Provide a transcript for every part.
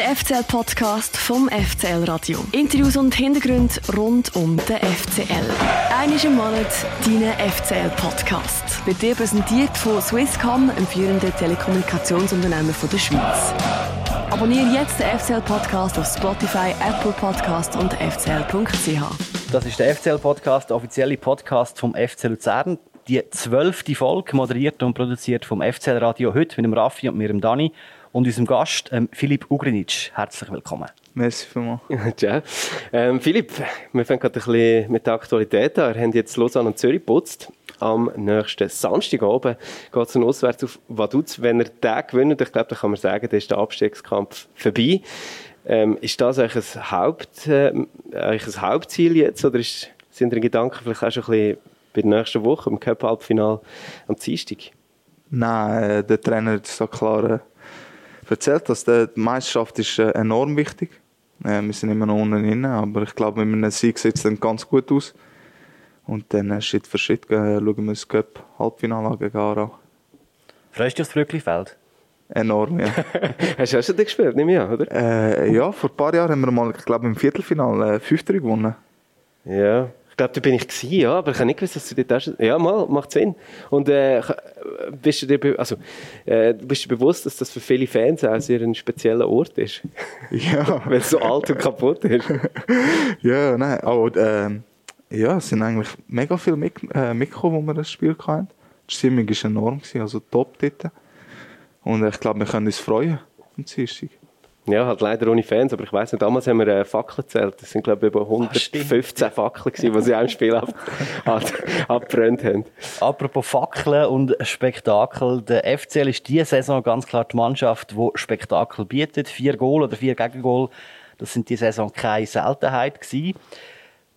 Der FCL-Podcast vom FCL Radio. Interviews und Hintergründe rund um den FCL. Einmal im Monat dein FCL-Podcast. Wird dir präsentiert von Swisscom, einem führenden Telekommunikationsunternehmen der Schweiz. Abonniere jetzt den FCL-Podcast auf Spotify, Apple Podcast und fcl.ch. Das ist der FCL-Podcast, der offizielle Podcast vom FC Luzern. Die zwölfte Folge, moderiert und produziert vom FCL-Radio, heute mit dem Raffi und mir, dem Dani und unserem Gast, ähm, Philipp Ugrinic. Herzlich willkommen. Merci vielmals. Ciao. Ähm, Philipp, wir fangen gerade ein bisschen mit der Aktualität an. Wir haben jetzt Lausanne und Zürich geputzt. Am nächsten Samstagabend geht es auswärts auf Vaduz. Wenn er den gewinnt, ich glaube, dann kann man sagen, dann ist der Abstiegskampf vorbei. Ähm, ist das eigentlich ein, Haupt, äh, ein Hauptziel jetzt oder ist, sind Ihre Gedanken vielleicht auch schon ein bisschen bei der nächsten Woche, im Cup-Halbfinale am Dienstag? Nein, äh, der Trainer hat so klar äh, erzählt, dass die Meisterschaft ist äh, enorm wichtig. Äh, wir sind immer noch unten drin, aber ich glaube, mit einem Sieg sieht es dann ganz gut aus. Und dann äh, Schritt für Schritt schauen wir das Cup-Halbfinale gegen Aarau. Freust du dich aufs Brücklifeld? Enorm, ja. Hast du auch schon gespielt, ich an, oder? äh, ja, vor ein paar Jahren haben wir mal, ich glaube, im Viertelfinale äh, 5-3 gewonnen. Ja, glaube, da bin ich gewesen, ja, aber ich habe nicht gewusst, dass du dort schon... Ja, mal, macht Sinn. Und äh, bist du dir, also, äh, bist du bewusst, dass das für viele Fans auch sehr ein spezieller Ort ist? Ja, Weil es so alt und kaputt ist. ja, nein, aber ähm, ja, es sind eigentlich mega viele mit, äh, mitgekommen, wo wir das Spiel hatten. Die Stimmung war enorm, gewesen, also top dort. Und ich glaube, wir können uns freuen am Dienstag. Ja, halt leider ohne Fans, aber ich weiss nicht, damals haben wir äh, Fackeln gezählt. Das sind, glaube ich, über Ah, stimmt. 115 Fackeln gewesen, die sie auch im Spiel ab, ab, abbrennt haben. Apropos Fackeln und Spektakel. Der FCL ist diese Saison ganz klar die Mannschaft, die Spektakel bietet. Vier Goal oder vier Gegengol, das sind diese Saison keine Seltenheit gewesen.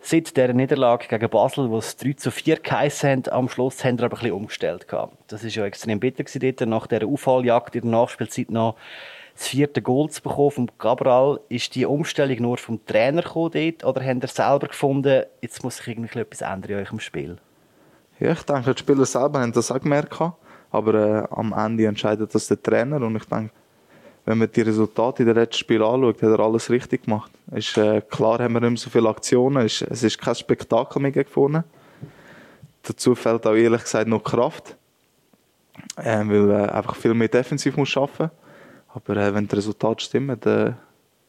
Seit der Niederlage gegen Basel, wo es 3 zu 4 geheissen haben, am Schluss haben wir aber ein bisschen umgestellt. Gehabt. Das ist ja extrem bitter gewesen dort, nach dieser Aufholjagd in der Nachspielzeit noch das vierte Goal zu bekommen vom Cabral. Ist die Umstellung nur vom Trainer gekommen dort, oder habt ihr selber gefunden, jetzt muss sich irgendwie etwas ändern in eurem Spiel? Ja, ich denke, die Spieler selber haben das auch gemerkt. Aber äh, am Ende entscheidet das der Trainer. Und ich denke, wenn man die Resultate in den letzten Spielen anschaut, hat er alles richtig gemacht. Ist, äh, klar haben wir nicht mehr so viele Aktionen. Ist, es ist kein Spektakel mehr vorne. Dazu fehlt auch ehrlich gesagt noch Kraft. Äh, weil äh, einfach viel mehr defensiv muss arbeiten Aber äh, wenn die Resultate stimmen, dann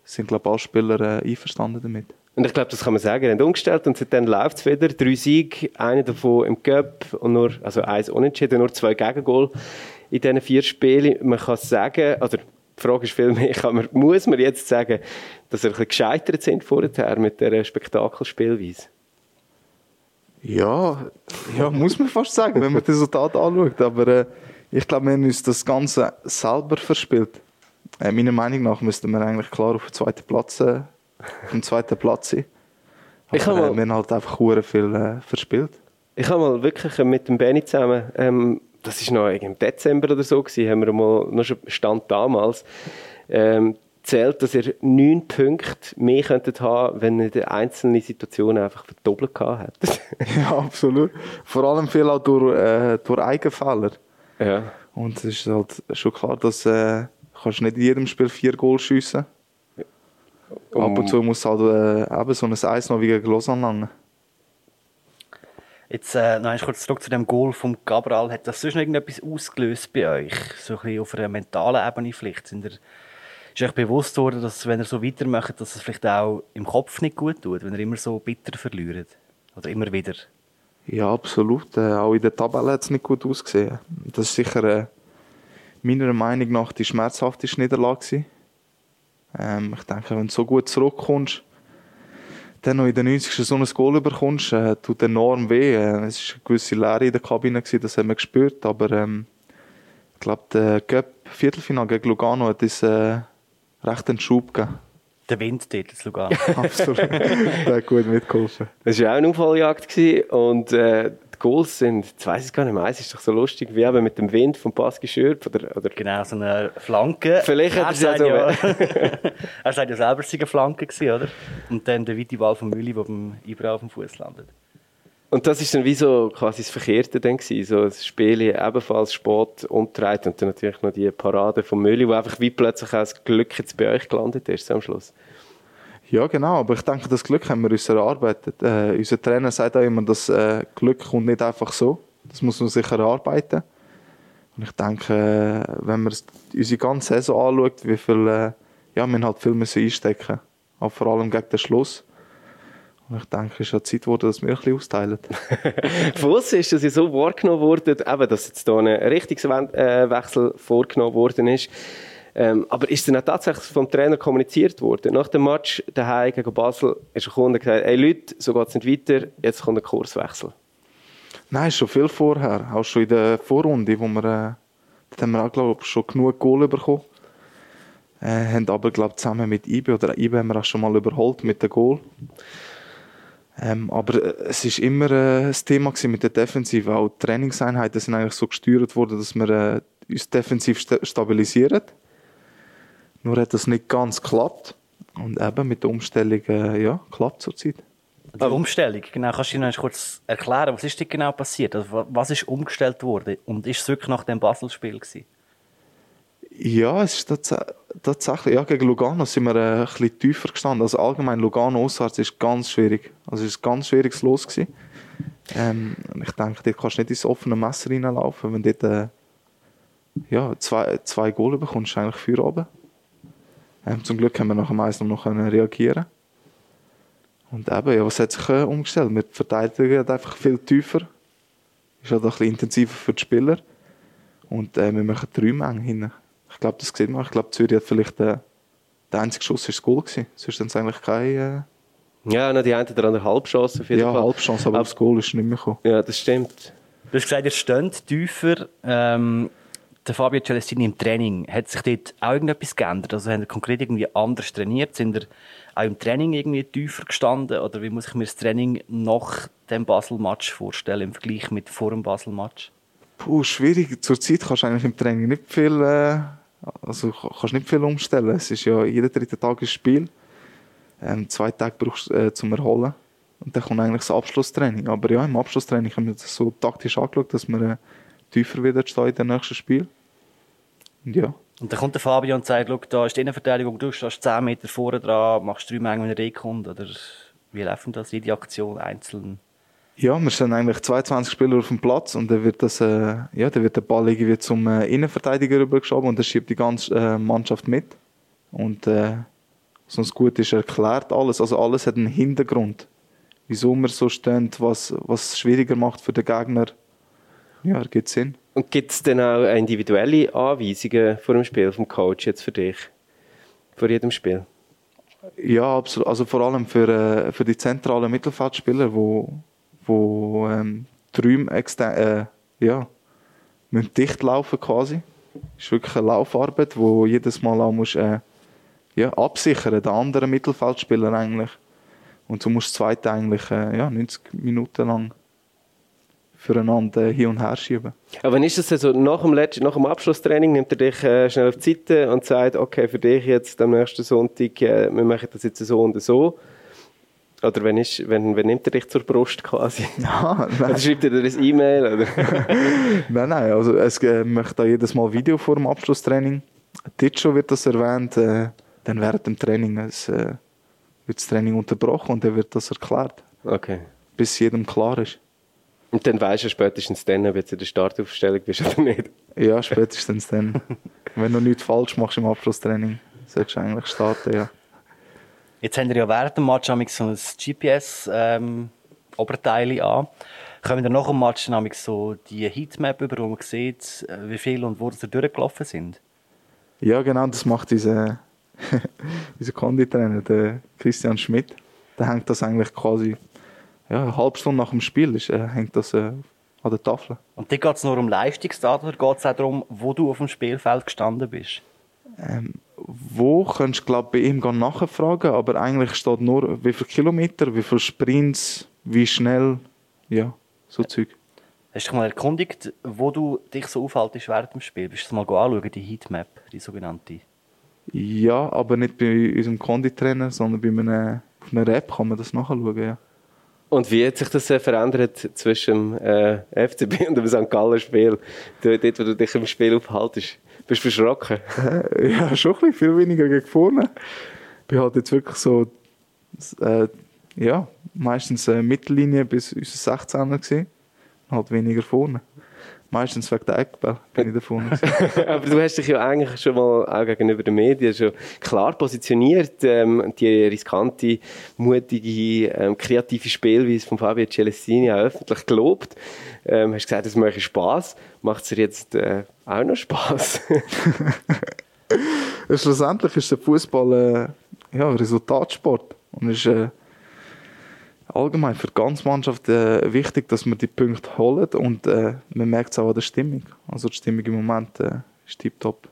sind glaube ich alle Spieler äh, einverstanden damit. Und ich glaube, das kann man sagen. Wir haben umgestellt und seitdem läuft es wieder. Drei Siege, einer davon im Cup und nur, also eins unentschieden, nur zwei Gegengol in diesen vier Spielen. Man kann sagen, oder die Frage ist vielmehr, kann man, muss man jetzt sagen, dass wir ein bisschen gescheitert sind vorher mit dieser Spektakelspielweise? Ja, ja, muss man fast sagen, wenn man das Resultat anschaut. Aber äh, ich glaube, wir haben uns das Ganze selber verspielt. Äh, meiner Meinung nach müssten wir eigentlich klar auf dem zweiten Platz, äh, auf zweiten Platz sein. Aber Ich äh, mal- wir haben halt einfach hure viel äh, verspielt. Ich habe mal wirklich mit dem Benny zusammen, ähm, das war noch im Dezember oder so, gewesen, haben wir mal, noch schon Stand damals, ähm, zählt, dass ihr neun Punkte mehr könntet haben, wenn ihr die einzelnen Situationen einfach verdoppelt gehabt hättet. ja, absolut. Vor allem viel auch durch, äh, durch Eigenfehler. ja. Und es ist halt schon klar, dass äh, kannst nicht in jedem Spiel vier Goal schiessen. Ab und zu muss halt äh, eben so ein Eis noch wie gegen Lausanne langen. Jetzt äh, noch einmal kurz zurück zu dem Goal vom Cabral. Hat das sonst noch irgendetwas ausgelöst bei euch? So ein bisschen auf einer mentalen Ebene vielleicht? Sind ihr, ist euch bewusst worden, dass wenn ihr so weitermacht, dass es vielleicht auch im Kopf nicht gut tut, wenn ihr immer so bitter verliert? Oder immer wieder? Ja, absolut. Äh, auch in der Tabelle hat es nicht gut ausgesehen. Das ist sicher äh, meiner Meinung nach die schmerzhafteste Niederlage. Ähm, ich denke, wenn du so gut zurückkommst, dann noch in der 90. so ein Goal bekommst, äh, tut enorm weh. Äh, es war eine gewisse Leere in der Kabine, gewesen, das haben wir gespürt. Aber ähm, ich glaube, der Cup Viertelfinale gegen Lugano hat uns äh, recht einen Schub gegeben. Der Wind dort in Lugano. Absolut. der hat gut mitgeholfen. Das war auch eine Unfalljagd gewesen und äh, Goals sind, jetzt weiss ich gar nicht mehr, es ist doch so lustig, wie eben mit dem Wind vom Pascal Schürp oder, oder genau, so eine Flanke. Vielleicht hat er er es ja so- er sagt ja selber, es sei eine Flanke gewesen, oder? Und dann der weite Ball von Mülli, der beim Ibra auf dem Fuß landet. Und das ist dann wie so quasi das Verkehrte dann gewesen, so das Spiel ebenfalls Sport umtreibt und dann natürlich noch die Parade von Müller, wo einfach wie plötzlich auch das Glück jetzt bei euch gelandet ist am Schluss. Ja, genau. Aber ich denke, das Glück haben wir uns erarbeitet. Äh, unser Trainer sagt auch immer, dass äh, Glück kommt nicht einfach so. Das muss man sich erarbeiten. Und ich denke, äh, wenn man unsere ganze Saison anschaut, wie viel, äh, ja, wir halt viel müssen einstecken. Aber vor allem gegen den Schluss. Und ich denke, es ist an Zeit geworden, dass wir ein bisschen austeilen. Von ist das ja so wahrgenommen worden, eben, dass jetzt hier ein Richtungswechsel vorgenommen worden ist. Ähm, aber ist dann auch tatsächlich vom Trainer kommuniziert worden? Nach dem Match daheim gegen Basel ist ein Kunde gesagt, hey Leute, so geht es nicht weiter, jetzt kommt ein Kurswechsel. Nein, schon viel vorher. Auch schon in der Vorrunde, wo wir, äh, haben wir auch, glaube schon genug Goal bekommen. Äh, haben aber, glaube zusammen mit IBE, oder IBE haben wir auch schon mal überholt mit dem Goal. Ähm, aber äh, es ist immer äh, das Thema mit der Defensive. Auch die Trainingseinheiten sind eigentlich so gesteuert worden, dass wir äh, uns defensiv st stabilisieren. Nur hat das nicht ganz geklappt. Und eben mit der Umstellung, äh, ja, klappt zurzeit. Die Umstellung, genau, kannst du noch kurz erklären, was ist denn genau passiert? Also, was ist umgestellt worden? Und ist es wirklich nach dem Basel-Spiel gewesen? Ja, es ist tats tatsächlich, ja, gegen Lugano sind wir äh, ein bisschen tiefer gestanden. Also allgemein Lugano auswärts ist ganz schwierig. Also es ist ganz schwieriges Los gewesen. Ähm, ich denke, dort kannst du nicht ins offene Messer reinlaufen, wenn du dort äh, ja, zwei, zwei Goal bekommst, eigentlich für oben. Ähm, zum Glück haben wir nach dem Eis noch reagieren Und eben, ja, was hat sich äh, umgestellt? Wir verteidigen einfach viel tiefer. Ist halt ein bisschen intensiver für die Spieler. Und äh, wir machen drei Mengen hin. Ich glaube, das sieht man. Ich glaube, Zürich hat vielleicht äh, der einzige Schuss ist das Goal gewesen. Sonst ist es eigentlich kein... Äh, ja, noch die eine oder andere Halbchance auf jeden ja, Fall. Halbchance, aber, aber das Goal ist nicht mehr gekommen. Ja, das stimmt. Du hast gesagt, ihr steht tiefer. Ähm, der Fabio Celestini im Training, hat sich dort auch irgendetwas geändert? Also haben ihr konkret irgendwie anders trainiert? Sind ihr auch im Training irgendwie tiefer gestanden? Oder wie muss ich mir das Training nach dem Basel-Match vorstellen im Vergleich mit vor dem Basel-Match? Puh, schwierig. Zurzeit kannst du eigentlich im Training nicht viel, äh, also kannst nicht viel umstellen. Es ist ja jeden dritten Tag ein Spiel. Ähm, zwei Tage brauchst du äh, zum Erholen. Und dann kommt eigentlich das Abschlusstraining. Aber ja, im Abschlusstraining haben wir das so taktisch angeschaut, dass wir äh, tiefer wieder stehen in den nächsten Spiel. Und ja. Und dann kommt der Fabio und sagt, da ist die Innenverteidigung, du stehst 10 Meter vorne dran, machst drei Mengen, wenn er reinkommt. Oder wie läuft das, jede Aktion einzeln? Ja, wir sind eigentlich 22 Spieler auf dem Platz und dann wird, das, äh, ja, dann wird der Ball irgendwie zum äh, Innenverteidiger rübergeschoben und dann schiebt die ganze äh, Mannschaft mit. Und äh, sonst gut ist erklärt alles, also alles hat einen Hintergrund. Wieso wir so stehen, was, was es schwieriger macht für den Gegner. Ja, ergibt Sinn. Und gibt es dann auch individuelle Anweisungen vor dem Spiel vom Coach jetzt für dich? Vor jedem Spiel? Ja, absolut. Also vor allem für, äh, für die zentralen Mittelfeldspieler, wo wo ähm, die Räume äh, ja, müssen dicht laufen quasi. Das ist wirklich eine Laufarbeit, wo jedes Mal auch musst, äh, ja, absichern, den anderen Mittelfeldspieler eigentlich. Und du musst das zweite eigentlich äh, ja, 90 Minuten lang füreinander hin und her schieben. Aber wann ist das so? Nach dem, letzten, nach dem Abschlusstraining nimmt er dich äh, schnell auf die Seite und sagt, okay, für dich jetzt am nächsten Sonntag, äh, wir machen das jetzt so und so. Oder wenn, ist, wenn, wenn nimmt er dich zur Brust quasi? Ja, oder schreibt er dir ein E-Mail? nein, nein, also es äh, möchte da jedes Mal Video vor dem Abschlusstraining. Dort schon wird das erwähnt. Äh, dann während dem Training es, äh, wird das Training unterbrochen und dann wird das erklärt. Okay. Bis jedem klar ist. Und dann weißt du spätestens dann, ob du in der Startaufstellung bist oder nicht? Ja, spätestens dann. wenn du nichts falsch machst im Abschlusstraining, solltest du eigentlich starten, ja. Jetzt haben wir ja während dem Match so ein GPS-Oberteil ähm, an. Kommen wir nach dem Match so die Heatmap über, wo man sieht, äh, wie viel und wo sie durchgelaufen sind? Ja, genau, das macht unser, unser Konditrainer, der Christian Schmidt. Der hängt das eigentlich quasi ja, eine halbe Stunde nach dem Spiel ist, äh, hängt das äh, an der Tafel. Und da geht es nur um Leistungsdaten oder geht es auch darum, wo du auf dem Spielfeld gestanden bist? Ähm, wo könntest du glaub, bei ihm nachfragen, aber eigentlich steht nur, wie viele Kilometer, wie viele Sprints, wie schnell, ja, so ja. Zeug. Hast du dich mal erkundigt, wo du dich so aufhaltest während dem Spiel? Bist du mal anschauen, die Heatmap, die sogenannte? Ja, aber nicht bei unserem Konditrainer, sondern bei einer, auf einer App kann man das nachschauen, ja. Und wie hat sich das äh, verändert zwischen dem äh, FCB und dem St. Galler Spiel? Dort, wo du dich im Spiel aufhaltest, bist du verschrocken? Ja, schon ein bisschen, viel weniger gegen vorne. Ich bin halt jetzt wirklich so, äh, ja, meistens äh, Mittellinie bis unser 16er gewesen. Halt weniger vorne. Meistens wegen der Eckball bin ich da vorne. gewesen. Aber du hast dich ja eigentlich schon mal auch gegenüber den Medien schon klar positioniert. Ähm, die riskante, mutige, ähm, kreative Spielweise von Fabio Celestini auch öffentlich gelobt. Ähm, hast gesagt, es mache Spass. Macht es dir jetzt äh, auch noch Spass? Ja, Schlussendlich ist der Fußball äh, ja, Resultatsport und ist äh, allgemein für die ganze Mannschaft äh, wichtig, dass wir die Punkte holen und äh, man merkt es auch an der Stimmung. Also die Stimmung im Moment äh, ist tiptop.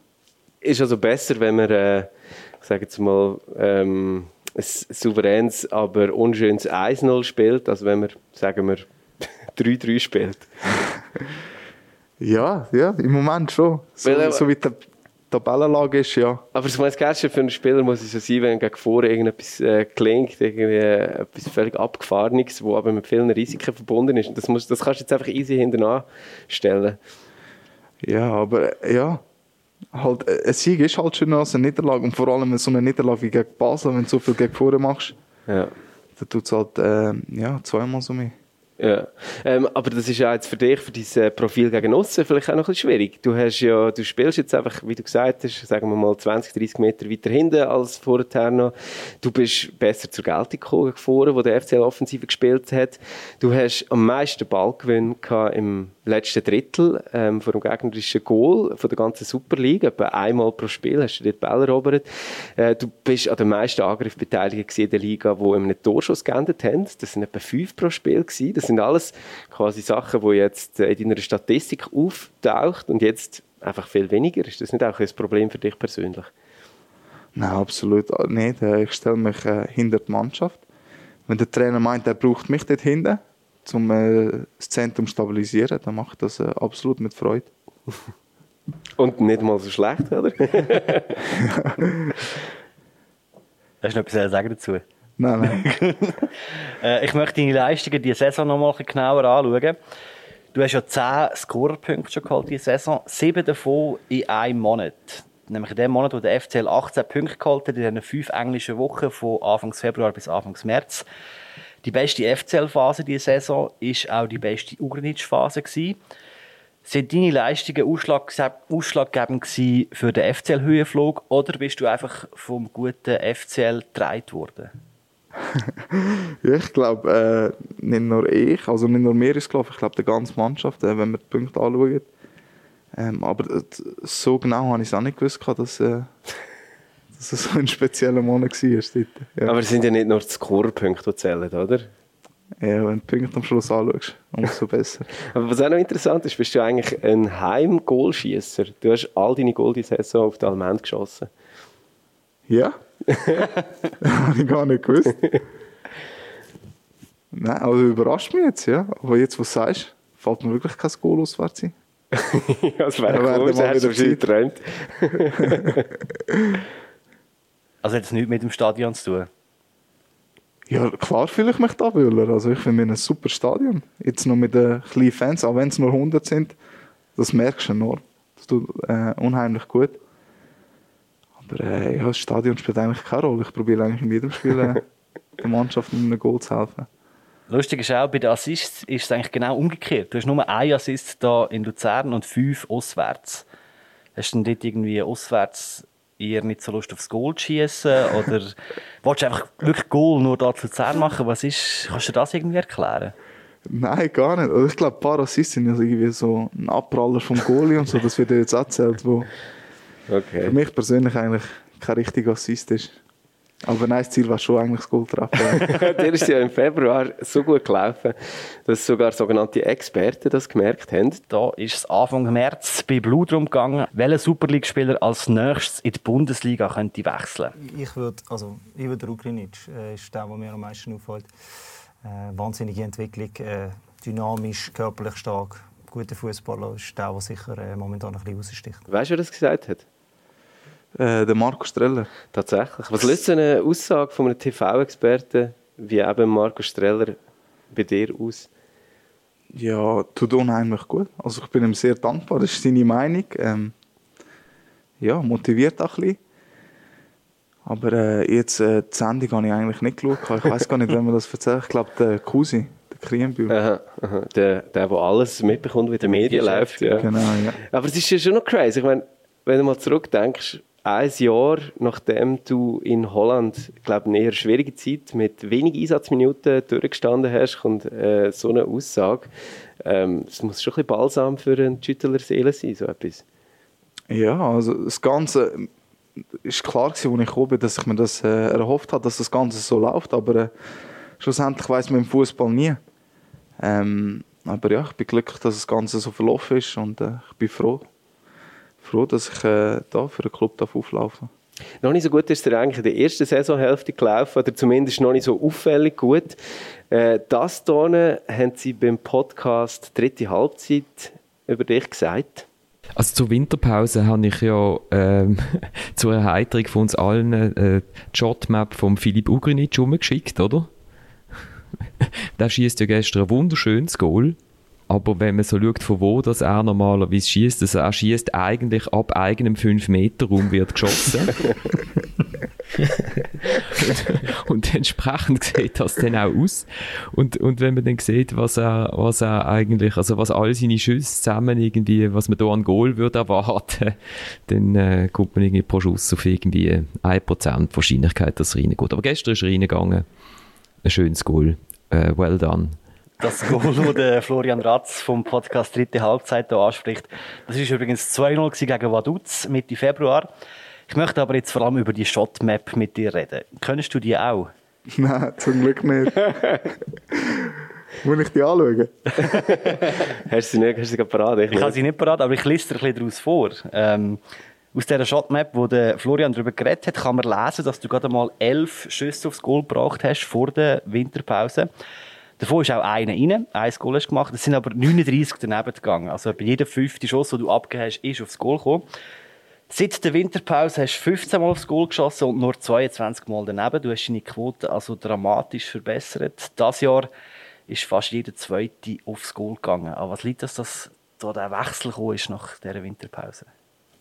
ist also besser, wenn man, äh, ich sage jetzt mal, ähm, ein souveränes, aber unschönes 1-0 spielt, als wenn man, sagen wir, 3-3 spielt. Ja, ja, im Moment schon. So, Weil, so wie die Tabellenlage ist, ja. Aber ich meine, das Geilste für einen Spieler muss es ja sein, wenn gegen vorne irgendetwas äh, gelingt, irgendwie äh, etwas völlig Abgefahrenes, wo aber mit vielen Risiken verbunden ist. Und Das, muss, das kannst du jetzt einfach easy hinterher stellen. Ja, aber äh, ja. Halt, äh, ein Sieg ist halt schöner als eine Niederlage. Und vor allem so eine Niederlage wie gegen Basel, wenn du so viel gegen vorne machst, Ja. dann tut es halt äh, ja, zweimal so mehr. Ja. Ähm, aber das ist ja jetzt für dich, für dein äh, Profil gegen aussen vielleicht auch noch ein bisschen schwierig. Du, hast ja, du spielst jetzt einfach, wie du gesagt hast, sagen wir mal 20, 30 Meter weiter hinten als vorher noch. Du bist besser zur Geltung gekommen wo der FCL Offensive gespielt hat. Du hast am meisten Ballgewinn im letzten Drittel ähm, vor dem gegnerischen Goal von der ganzen Super League. Etwa einmal pro Spiel hast du dort Ball erobert. Äh, du bist an den meisten Angriffen beteiligt in der Liga, die in einem Torschuss geendet haben. Das sind etwa fünf pro Spiel gewesen. Das sind alles quasi Sachen, die jetzt äh, in deiner Statistik auftaucht und jetzt einfach viel weniger. Ist das nicht auch ein Problem für dich persönlich? Nein, absolut nicht. Äh, Ich stelle mich äh, hinter die Mannschaft. Wenn der Trainer meint, er braucht mich dort hinten, um äh, das Zentrum zu stabilisieren, dann mache ich das äh, absolut mit Freude. Und nicht mal so schlecht, oder? Hast du noch etwas zu sagen dazu? Nein, nein. Äh, ich möchte deine Leistungen diese Saison noch mal ein bisschen genauer anschauen. Du hast ja 10 Scorerpunkte schon geholt diese Saison, sieben davon in einem Monat. Nämlich in dem Monat, wo der FCL 18 Punkte geholt hat, in diesen fünf englischen Wochen von Anfang Februar bis Anfang März. Die beste FCL-Phase diese Saison war auch die beste Ugrinic-Phase. Sind deine Leistungen ausschlag- ausschlaggebend für den FCL-Höhenflug oder bist du einfach vom guten FCL getragen worden? Ich glaube, äh, nicht nur ich, also nicht nur mir ist gelaufen, ich glaube, die ganze Mannschaft, äh, wenn man die Punkte anschaut. Ähm, aber so genau habe ich es auch nicht gewusst, dass, äh, dass es so ein spezieller Monat war. Dort. Ja. Aber es sind ja nicht nur die Scorerpunkte, die zählen, oder? ja, wenn du die Punkte am Schluss anschaust, umso besser. Aber was auch noch interessant ist, bist du eigentlich ein Heim-Goalschießer. Du hast all deine Goal die Saison auf die Almend geschossen. Ja? habe ich gar nicht gewusst. Nein, also überrascht mich jetzt, ja. Aber jetzt, was du sagst, fällt mir wirklich kein Goal auswärts ein. ja, das wäre cool, das hast du wieder wahrscheinlich geträumt. Also hat es nichts mit dem Stadion zu tun? Ja, klar fühle ich mich da wohler. Also ich finde, haben ein super Stadion. Jetzt noch mit den kleinen Fans, auch wenn es nur 100 sind, das merkst du enorm. Das tut äh, unheimlich gut. Aber äh, ja, das Stadion spielt eigentlich keine Rolle. Ich probiere eigentlich in jedem Spiel äh, der Mannschaft mit einem Goal zu helfen. Lustig ist auch, bei den Assists ist es eigentlich genau umgekehrt. Du hast nur einen Assist da in Luzern und fünf auswärts. Hast du denn dort irgendwie auswärts eher nicht so Lust aufs Goal zu schießen? Oder willst du einfach wirklich Goal nur da zu Luzern machen? Was ist, kannst du das irgendwie erklären? Nein, gar nicht. Also ich glaube, ein paar Assists sind also irgendwie so ein Abpraller vom Goalie und so. Das wird ja jetzt erzählt, wo für Okay. mich persönlich eigentlich kein richtiger Assist ist. Aber nein, das Ziel war schon eigentlich das Goal treffen. Der ist ja im Februar so gut gelaufen, dass sogar sogenannte Experten das gemerkt haben. Da ist es Anfang März bei Blut gegangen, welcher Super League-Spieler als nächstes in die Bundesliga könnte wechseln. Ich würde, also ich würde Rukrinic äh, ist der, der mir am meisten auffällt. Äh, wahnsinnige Entwicklung, äh, dynamisch, körperlich stark, guter Fußballer ist der, der sicher äh, momentan ein bisschen raussticht. Weißt du, wer das gesagt hat? Äh, der Marco Streller. Tatsächlich. Was löst so eine Aussage von einem TV-Experten wie eben Marco Streller bei dir aus? Ja, tut unheimlich gut. Also ich bin ihm sehr dankbar, das ist seine Meinung. Ähm, ja, motiviert auch ein bisschen. Aber äh, jetzt äh, die Sendung habe ich eigentlich nicht geschaut. Ich weiß gar nicht, wenn man das erzählt. Ich glaube, der Cousin, der Krienbühl. Aha, aha. Der, der, der alles mitbekommt, wie der Medien läuft. Ja. Genau, ja. Aber es ist ja schon noch crazy. Ich meine, wenn du mal zurückdenkst, ein Jahr nachdem du in Holland, glaube eine eher schwierige Zeit mit wenig Einsatzminuten durchgestanden hast, kommt äh, so eine Aussage. Ähm, es muss schon ein bisschen balsam für eine Schüttler Seele sein, so etwas. Ja, also das Ganze ist klar gewesen, als ich bin, dass ich mir das äh, erhofft habe, dass das Ganze so läuft, aber äh, schlussendlich weiß man im Fußball nie. Ähm, aber ja, ich bin glücklich, dass das Ganze so verlaufen ist und äh, ich bin froh, froh, dass ich äh, da für den Club darf auflaufen Noch nicht so gut ist er eigentlich in der ersten Saisonhälfte gelaufen, oder zumindest noch nicht so auffällig gut. Äh, das hier haben Sie beim Podcast «Dritte Halbzeit» über dich gesagt. Also zur Winterpause habe ich ja ähm, zur Erheiterung von uns allen äh, die Shotmap von Philipp Ugrinic umgeschickt, oder? der schießt ja gestern ein wunderschönes Goal. Aber wenn man so schaut, von wo das er normalerweise schießt, also er schießt eigentlich ab eigenem 5-Meter-Raum wird geschossen. und entsprechend sieht das dann auch aus. Und, und wenn man dann sieht, was er, was er eigentlich, also was all seine Schüsse zusammen irgendwie, was man da an Goal würde erwarten, dann äh, kommt man irgendwie pro Schuss auf irgendwie 1% Wahrscheinlichkeit, dass er reingeht. Aber gestern ist er reingegangen. Ein schönes Goal. Äh, well done. Das Goal, das Florian Ratz vom Podcast Dritte Halbzeit hier anspricht, das ist übrigens 2-0 gegen Vaduz Mitte Februar. Ich möchte aber jetzt vor allem über die Shotmap mit dir reden. Könntest du die auch? Nein, zum Glück nicht. Muss ich die anschauen? hast du sie nicht, hast du sie parat? Ich, ich habe sie nicht parat, aber ich lese dir ein bisschen daraus vor. Ähm, aus dieser Shotmap, wo der Florian darüber geredet hat, kann man lesen, dass du gerade mal elf Schüsse aufs Goal gebracht hast vor der Winterpause. Davon ist auch einer rein, ein Goal hast gemacht. Es sind aber 39 daneben gegangen. Also bei jedem fünften Schuss, den du abgegeben hast, ist aufs Goal gekommen. Seit der Winterpause hast du 15 Mal aufs Goal geschossen und nur 22 Mal daneben. Du hast deine Quote also dramatisch verbessert. Das Jahr ist fast jeder Zweite aufs Goal gegangen. Aber was liegt das, dass da der Wechsel gekommen ist nach dieser Winterpause?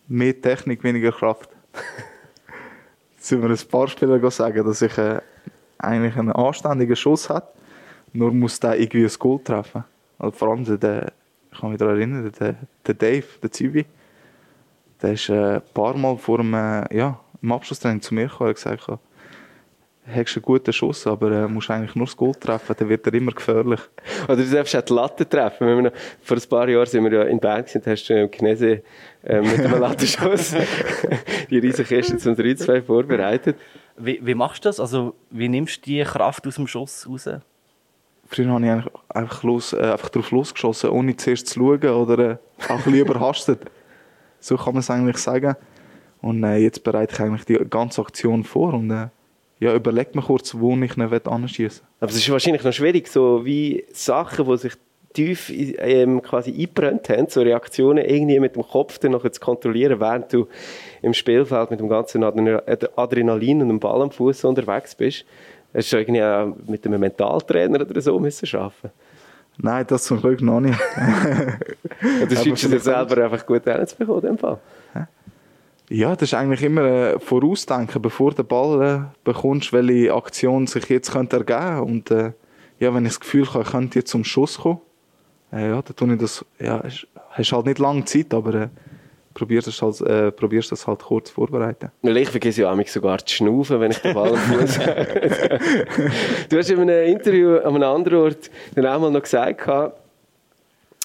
Mehr Technik, weniger Kraft. Jetzt sind wir ein paar Spieler sagen, dass ich äh, eigentlich einen anständigen Schuss habe, nur muss der irgendwie ein Goal treffen. Also vor allem der, ich kann mich daran erinnern, der, der Dave, der Zivi, der ist äh, ein paar Mal vor dem, äh, ja, im Abschlusstraining zu mir gekommen und gesagt, du hast einen guten Schuss, aber äh, musst eigentlich nur das Goal treffen, dann wird er immer gefährlich. Oder du darfst auch die Latte treffen. Wir noch, vor ein paar Jahren sind wir ja in Bern gewesen, hast du im Gnese äh, mit einem Lattenschuss die riesige Kiste zum 3-2 vorbereitet. Wie, wie machst du das? Also, wie nimmst du die Kraft aus dem Schuss raus? Früher habe ich einfach, los, äh, einfach drauf losgeschossen, ohne zuerst zu schauen oder äh, auch ein überhastet. So kann man es eigentlich sagen. Und äh, jetzt bereite ich eigentlich die ganze Aktion vor und äh, ja, überlege mir kurz, wo ich ihn anschießen Aber es ist wahrscheinlich noch schwierig, so wie Sachen, die sich tief ähm, quasi eingebrannt haben, so Reaktionen irgendwie mit dem Kopf dann noch zu kontrollieren, während du im Spielfeld mit dem ganzen Adrenalin und dem Ball am Fuß unterwegs bist. Hast du irgendwie auch mit einem Mentaltrainer oder so müssen arbeiten Nein, das zum Glück noch nicht. du schützt dir selber einfach gut hinzubekommen, in dem Fall. Ja, das ist eigentlich immer ein Vorausdenken, bevor du den Ball äh, bekommst, welche Aktion sich jetzt könnte ergeben Und äh, ja, wenn ich das Gefühl habe, ich könnte jetzt zum Schuss kommen, äh, ja, dann tue ich das, ja, hast halt nicht lange Zeit, aber äh, probierst das halt, äh, probierst das halt kurz vorbereiten. Ich vergesse ja sogar zu schnaufen, wenn ich den Ball Fuß Du hast in einem Interview an einem anderen Ort dann auch mal noch gesagt,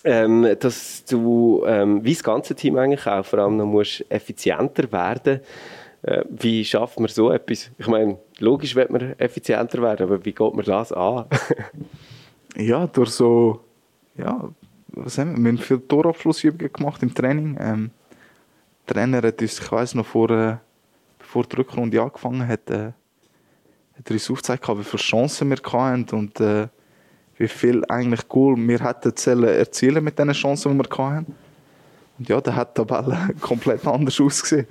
ähm, dass du, ähm, wie das ganze Team eigentlich auch, vor allem noch musst effizienter werden äh, Wie schafft man so etwas? Ich meine, logisch wird man effizienter werden, aber wie geht man das an? ja, durch so, ja, was haben wir? Wir haben viele Torabschlussübungen gemacht im Training. Ähm, Trainer hat uns, ich weiss noch, vor, äh, bevor die Rückrunde angefangen hat, äh, hat er uns aufgezeigt, wie viele Chancen wir hatten und äh, wie viel eigentlich Goal wir hätten erzielen mit den Chancen, die wir hatten. Und ja, da hat die Tabelle komplett anders ausgesehen.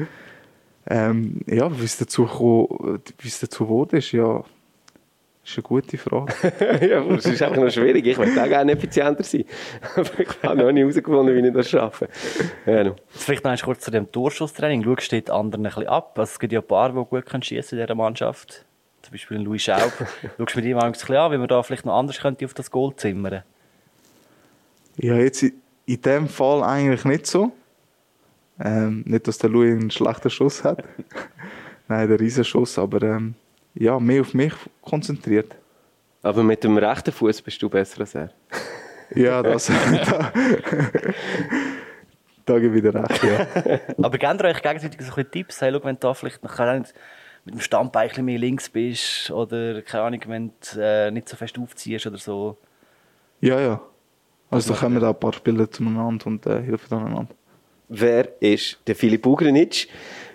Ähm, ja, wie es dazu, wie es dazu wurde, ist ja Das ist eine gute Frage. ja, aber es ist einfach noch schwierig. Ich möchte auch gerne effizienter sein. aber ich habe noch nicht herausgefunden, wie ich das schaffe. Ja, no. Jetzt vielleicht noch kurz zu dem Torschusstraining. Schaust du den anderen ein bisschen ab? Also es gibt ja ein paar, die gut schießen in dieser Mannschaft. Zum Beispiel Louis Schaub. Schaust du mit ihm ein bisschen an, wie man da vielleicht noch anders könnte auf das Goal zimmern Ja, jetzt in, in dem Fall eigentlich nicht so. Ähm, nicht, dass der Louis einen schlechten Schuss hat. Nein, der Riesenschuss, aber ähm, ja, mehr auf mich konzentriert. Aber mit dem rechten Fuß bist du besser als er. Ja, das. da, da gebe ich dir recht, ja. Aber gebt euch gegenseitig so ein bisschen Tipps? Hey, schau, wenn du da vielleicht noch mit dem Standbein ein bisschen mehr links bist oder keine Ahnung, wenn du äh, nicht so fest aufziehst oder so. Ja, ja. Also da kommen da ein paar Spieler zueinander und äh, helfen aneinander. Wer ist der Filip Ugrinic?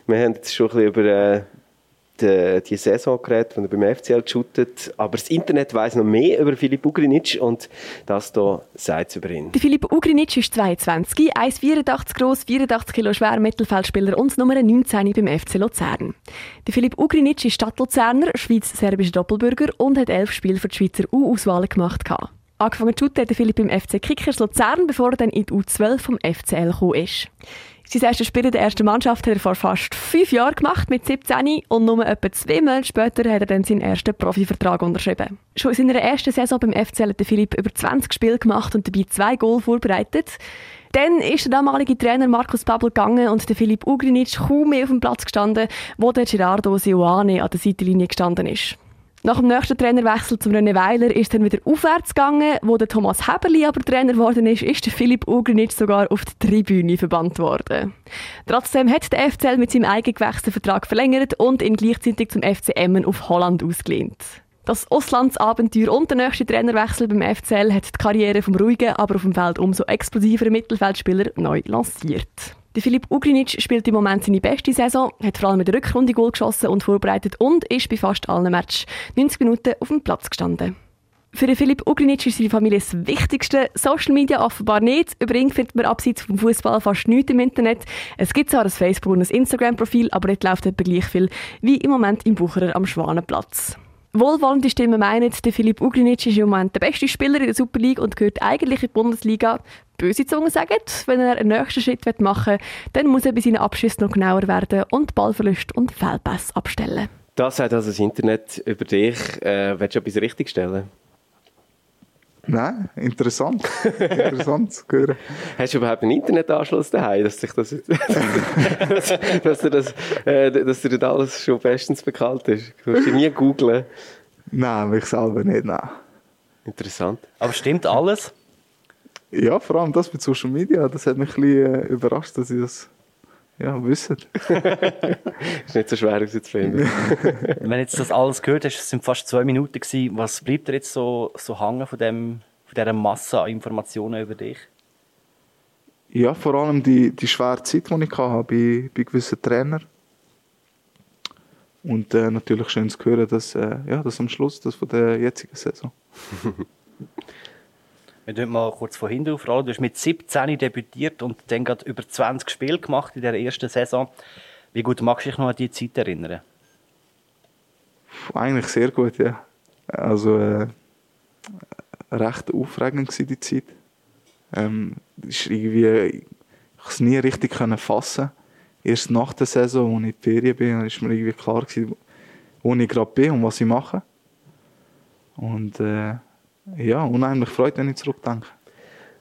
Wir haben jetzt schon ein bisschen über äh, die, die Saison geredet, die er beim FCL shootet. Aber das Internet weiss noch mehr über Filip Ugrinic und das hier sagt es über ihn. Der Philipp Ugrinic ist 22, 1,84 groß, 84 Kilo schwer, Mittelfeldspieler und Nummer 19 beim FC Luzern. Der Philipp Ugrinic ist Stadtluzerner, schweiz-serbischer Doppelbürger und hat elf Spiele für die Schweizer U-Auswahl gemacht. Angefangen zu shooten hat Philipp im FC Kickers Luzern, bevor er dann in die U12 vom FCL gekommen ist. Sein erstes Spiel in der ersten Mannschaft hat er vor fast fünf Jahren gemacht, mit 17 und nur etwa zwei Monate später hat er dann seinen ersten Profivertrag unterschrieben. Schon in seiner ersten Saison beim FCL hat Philipp über 20 Spiele gemacht und dabei zwei Goal vorbereitet. Dann ist der damalige Trainer Markus Pabel gegangen und der Philipp Ugrinic kaum mehr auf dem Platz gestanden, wo der Gerardo Sioane an der Seitenlinie gestanden ist. Nach dem nächsten Trainerwechsel zum René Weiler ist dann wieder aufwärts gegangen. Wo der Thomas Heberli aber Trainer geworden ist, ist der Philipp Ugrinic sogar auf die Tribüne verbannt worden. Trotzdem hat der FCL mit seinem eigengewächsten Vertrag verlängert und ihn gleichzeitig zum FC Emmen auf Holland ausgelehnt. Das Auslandsabenteuer und der nächste Trainerwechsel beim FCL hat die Karriere vom ruhigen, aber auf dem Feld umso explosiveren Mittelfeldspieler neu lanciert. Der Filip Ugrinic spielt im Moment seine beste Saison, hat vor allem in der Rückrunde Goal geschossen und vorbereitet und ist bei fast allen Matches 90 Minuten auf dem Platz gestanden. Für den Filip Ugrinic ist seine Familie das Wichtigste. Social Media offenbar nicht. Über ihn findet man abseits vom Fußball fast nichts im Internet. Es gibt zwar ein Facebook und ein Instagram-Profil, aber dort läuft etwa gleich viel wie im Moment im Bucherer am Schwanenplatz. Wohlwollende Stimmen meinen, der Filip Ugrinic ist im Moment der beste Spieler in der Super League und gehört eigentlich in die Bundesliga. Böse Zungen sagen, wenn er einen nächsten Schritt machen will, dann muss er bei seinen Abschüssen noch genauer werden und Ballverlust und Fehlpass abstellen. Das sagt also das Internet über dich. Äh, willst du etwas richtigstellen? Nein, interessant. interessant zu hören. Hast du überhaupt einen Internetanschluss daheim, dass sich das, dass, dass, dir das, äh, dass dir das alles schon bestens bekannt ist? Du musst nie googlen. Nein, mich selber nicht, nein. Interessant. Aber stimmt alles? Ja, vor allem das mit Social Media, das hat mich ein bisschen äh, überrascht, dass ich das ja, wissen. ist nicht so schwer herauszufinden. Wenn jetzt das alles gehört hast, es sind fast zwei Minuten gewesen, was bleibt dir jetzt so, so hängen von, dem, von dieser Masse an Informationen über dich? Ja, vor allem die, die schwere Zeit, die ich hatte bei, bei gewissen Trainern. Und äh, natürlich schön zu hören, dass, äh, ja, dass am Schluss das von der jetzigen Saison. Wir tun mal kurz von hinten aufrollen. Du hast mit 17 debütiert und dann gerade über 20 Spiele gemacht in der ersten Saison. Wie gut magst du dich noch an diese Zeit erinnern? Eigentlich sehr gut, ja. Also äh, recht aufregend war die Zeit. Ähm, ist irgendwie, ich es nie richtig können fassen. Erst nach der Saison, als ich in die Ferien bin, ist mir irgendwie klar gewesen, wo ich gerade bin und was ich mache. Und äh, ja, unheimlich freut, wenn ich zurückdenke.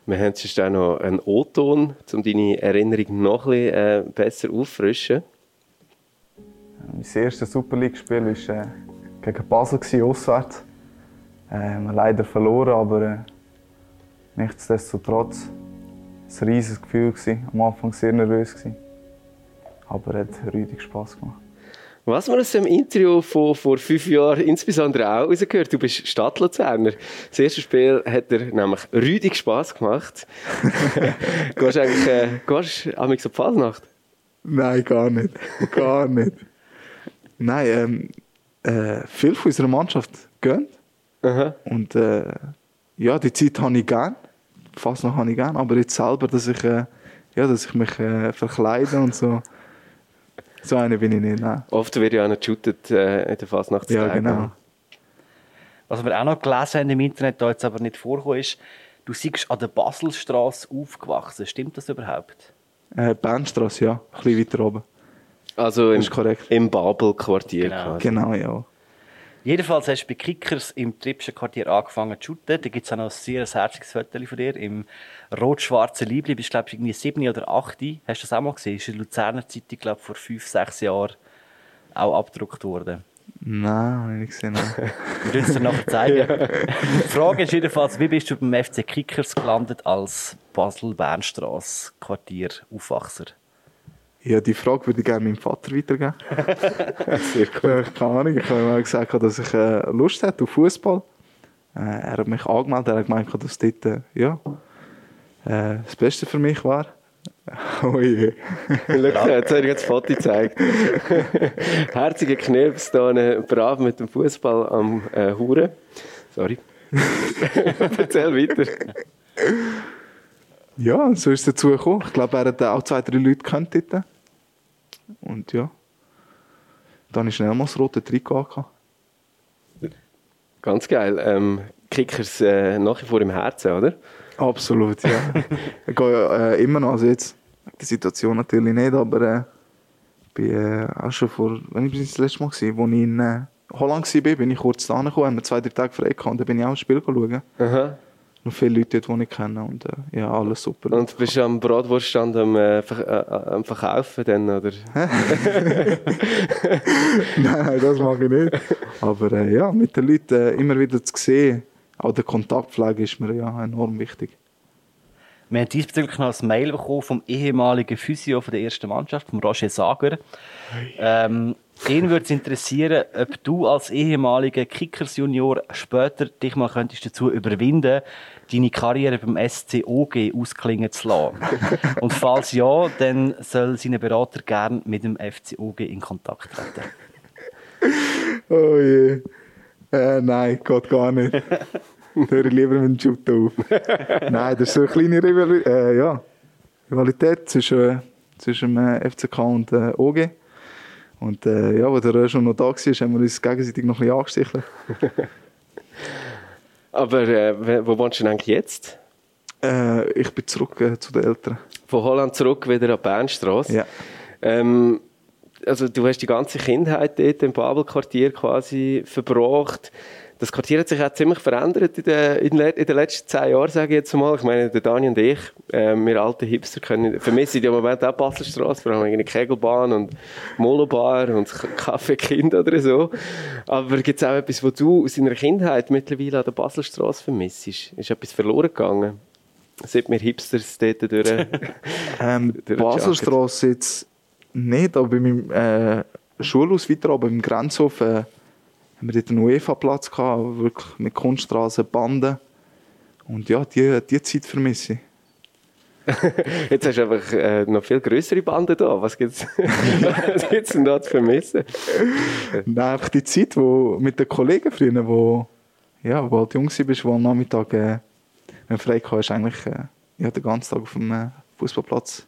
Wir haben sonst auch noch einen O-Ton, um deine Erinnerung noch ein bisschen äh, besser auffrischen. Mein erstes Super League-Spiel war äh, gegen Basel, auswärts. Äh, wir haben leider verloren, aber äh, nichtsdestotrotz ein riesiges Gefühl. Gewesen. Am Anfang sehr nervös. Gewesen. Aber es hat richtig Spass gemacht. Was man aus dem Interview von vor fünf Jahren insbesondere auch rausgehört, du bist Stadtluzerner. Das erste Spiel hat dir nämlich rüdig Spass gemacht. gehst du eigentlich äh, gehst du auf Pfalznacht? Nein, gar nicht. Gar nicht. Nein, ähm, äh, viel von unserer Mannschaft gehen. Aha. Und äh, ja, die Zeit habe ich gern. Fast noch habe ich gern. Aber jetzt selber, dass ich, äh, ja, dass ich mich äh, verkleide und so. So eine bin ich nicht, nein. Oft wird ja auch noch geshootet äh, in der Fasnachtszeit. Ja, genau. Was wir auch noch gelesen haben im Internet, da jetzt aber nicht vorgekommen ist, du siehst an der Baselstraße aufgewachsen. Stimmt das überhaupt? Äh, Bernstrasse, ja. Ein bisschen weiter oben. Also im, korrekt. im Babel-Quartier Genau. quasi. Genau, ja. Jedenfalls hast du bei Kickers im Tripschen Quartier angefangen zu shooten. Da gibt es auch noch ein sehr herziges Foto von dir im rot-schwarzen Liebling. Bist, glaube ich, irgendwie sieben oder acht. Hast du das auch mal gesehen? Ist in der Luzerner Zeitung, glaube ich, vor fünf, sechs Jahren auch abgedruckt worden. Nein, habe ich nicht gesehen. Wir werden es dir nachher zeigen. Die Frage ist jedenfalls, wie bist du beim FC Kickers gelandet als Basel-Bernstrasse Quartier-Aufwachser? Ja, die Frage würde ich gerne meinem Vater weitergeben. Sehr cool. Keine Ahnung, ich habe ihm mal gesagt, dass ich äh, Lust hätte auf Fußball. Äh, er hat mich angemeldet, er hat gemeint, dass dort äh, ja, äh, das Beste für mich war. Oh je. Schau, jetzt habe ich jetzt das Foto gezeigt. Herzige Knirps, eine brav mit dem Fußball am äh, Huren. Sorry. Erzähl weiter. Ja, so ist es dazu gekommen. Ich glaube, er hat auch zwei, drei Leute gekannt dort. Und ja, dann ist schnell mal das rote Trikot angehabt. Ganz geil. Ähm, Kickers äh, nach wie vor im Herzen, oder? Absolut, ja. ich gehe äh, immer noch, also jetzt, die Situation natürlich nicht, aber äh, bin äh, auch schon vor, wenn ich das letzte Mal war, als ich in äh, Holland war, bin ich kurz da gekommen, haben wir zwei, drei Tage frei gehabt und dann bin ich auch ein Spiel schauen. Aha. Noch viele Leute dort, die ich kenne und äh, ja, alles super. Und bist du am Bratwurststand am, äh, ver äh, am Verkaufen dann, oder? Nein, das mache ich nicht. Aber äh, ja, mit den Leuten äh, immer wieder zu sehen, auch der Kontaktpflege ist mir ja enorm wichtig. Wir haben diesbezüglich noch ein Mail bekommen vom ehemaligen Physio von der ersten Mannschaft, vom Roger Sager. Ähm, ihn würde es interessieren, ob du als ehemaliger Kickers Junior später dich mal könntest dazu überwinden, deine Karriere beim SCOG ausklingen zu lassen. Und falls ja, dann soll seine Berater gern mit dem FCOG in Kontakt treten. Oh je. Äh, nein, geht gar nicht. Höre ich lieber mit dem Shooter auf. nein, das ist so eine kleine Rivali äh, ja, Rivalität zwischen, zwischen dem äh, FCK und äh, OG. Und äh, ja, als der Röhr schon noch da war, haben wir uns gegenseitig noch ein bisschen angestichelt. Aber äh, wo wohnst du denn eigentlich jetzt? Äh, ich bin zurück äh, zu den Eltern. Von Holland zurück wieder an Bernstrasse. Ja. Ähm, also du hast die ganze Kindheit dort im Babelquartier quasi verbracht. Das Quartier hat sich auch ziemlich verändert in den, in den, in den letzten zehn Jahren, sage ich jetzt mal. Ich meine, der Dani und ich, äh, wir alte Hipster, können, vermissen im Moment auch Baselstrasse. Wir haben eine Kegelbahn und Molobar und Kaffee Kind oder so. Aber gibt es auch etwas, was du aus deiner Kindheit mittlerweile an der Baselstrasse vermisst? Ist etwas verloren gegangen? Seit wir Hipsters dort durch... Ähm, Durch die Baselstrasse jetzt nicht, aber bei meinem äh, Schulhaus weiter oben im Grenzhof äh, haben wir dort einen UEFA-Platz gehabt, wirklich mit Kunststraßen, Banden. Und ja, die, die Zeit vermisse ich. Jetzt hast du einfach äh, noch viel größere Banden da. Was gibt es gibt's denn da zu vermissen? Nein, einfach die Zeit, wo mit den Kollegen früher, wo, ja, wo halt jung warst, wo am Nachmittag, äh, wenn frei hast, eigentlich äh, ja, den ganzen Tag auf dem äh, Fußballplatz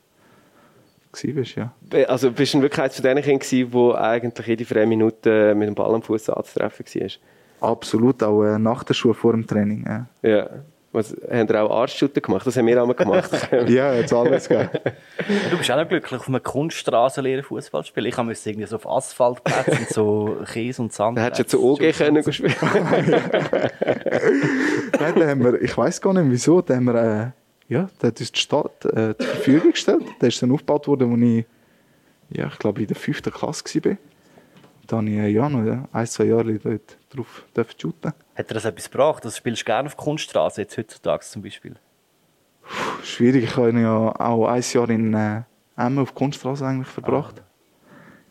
warst, ja. Also bist du wirklich eines von den Kindern gewesen, wo eigentlich jede freie Minute mit dem Ball am Fuß anzutreffen war? Absolut, auch äh, nach der Schule, vor dem Training. Äh. Ja. Was, haben ihr auch Arschshooter gemacht? Das haben wir auch gemacht. Ja, jetzt alles gegeben. Du bist auch noch glücklich, auf einer Kunststraße lernen Fußball zu spielen. Ich musste irgendwie so auf Asphaltplätzen, so Käse und Sand. Da hättest du zu OG können spielen. Nein, da haben wir, ich weiß gar nicht wieso, da haben wir, äh, ja, da hat uns die Stadt äh, zur Verfügung gestellt. Der ist dann aufgebaut worden, als ich, ja, ich glaube in der fünften Klasse war. Dann habe ich äh, ja, noch ein, zwei Jahre dort drauf shooten. Hat dir das etwas gebracht? Das spielst du gerne auf Kunststraße, jetzt heutzutage zum Beispiel? Schwierig, ich habe ja auch ein Jahr in äh, Emmen auf Kunststraße eigentlich verbracht.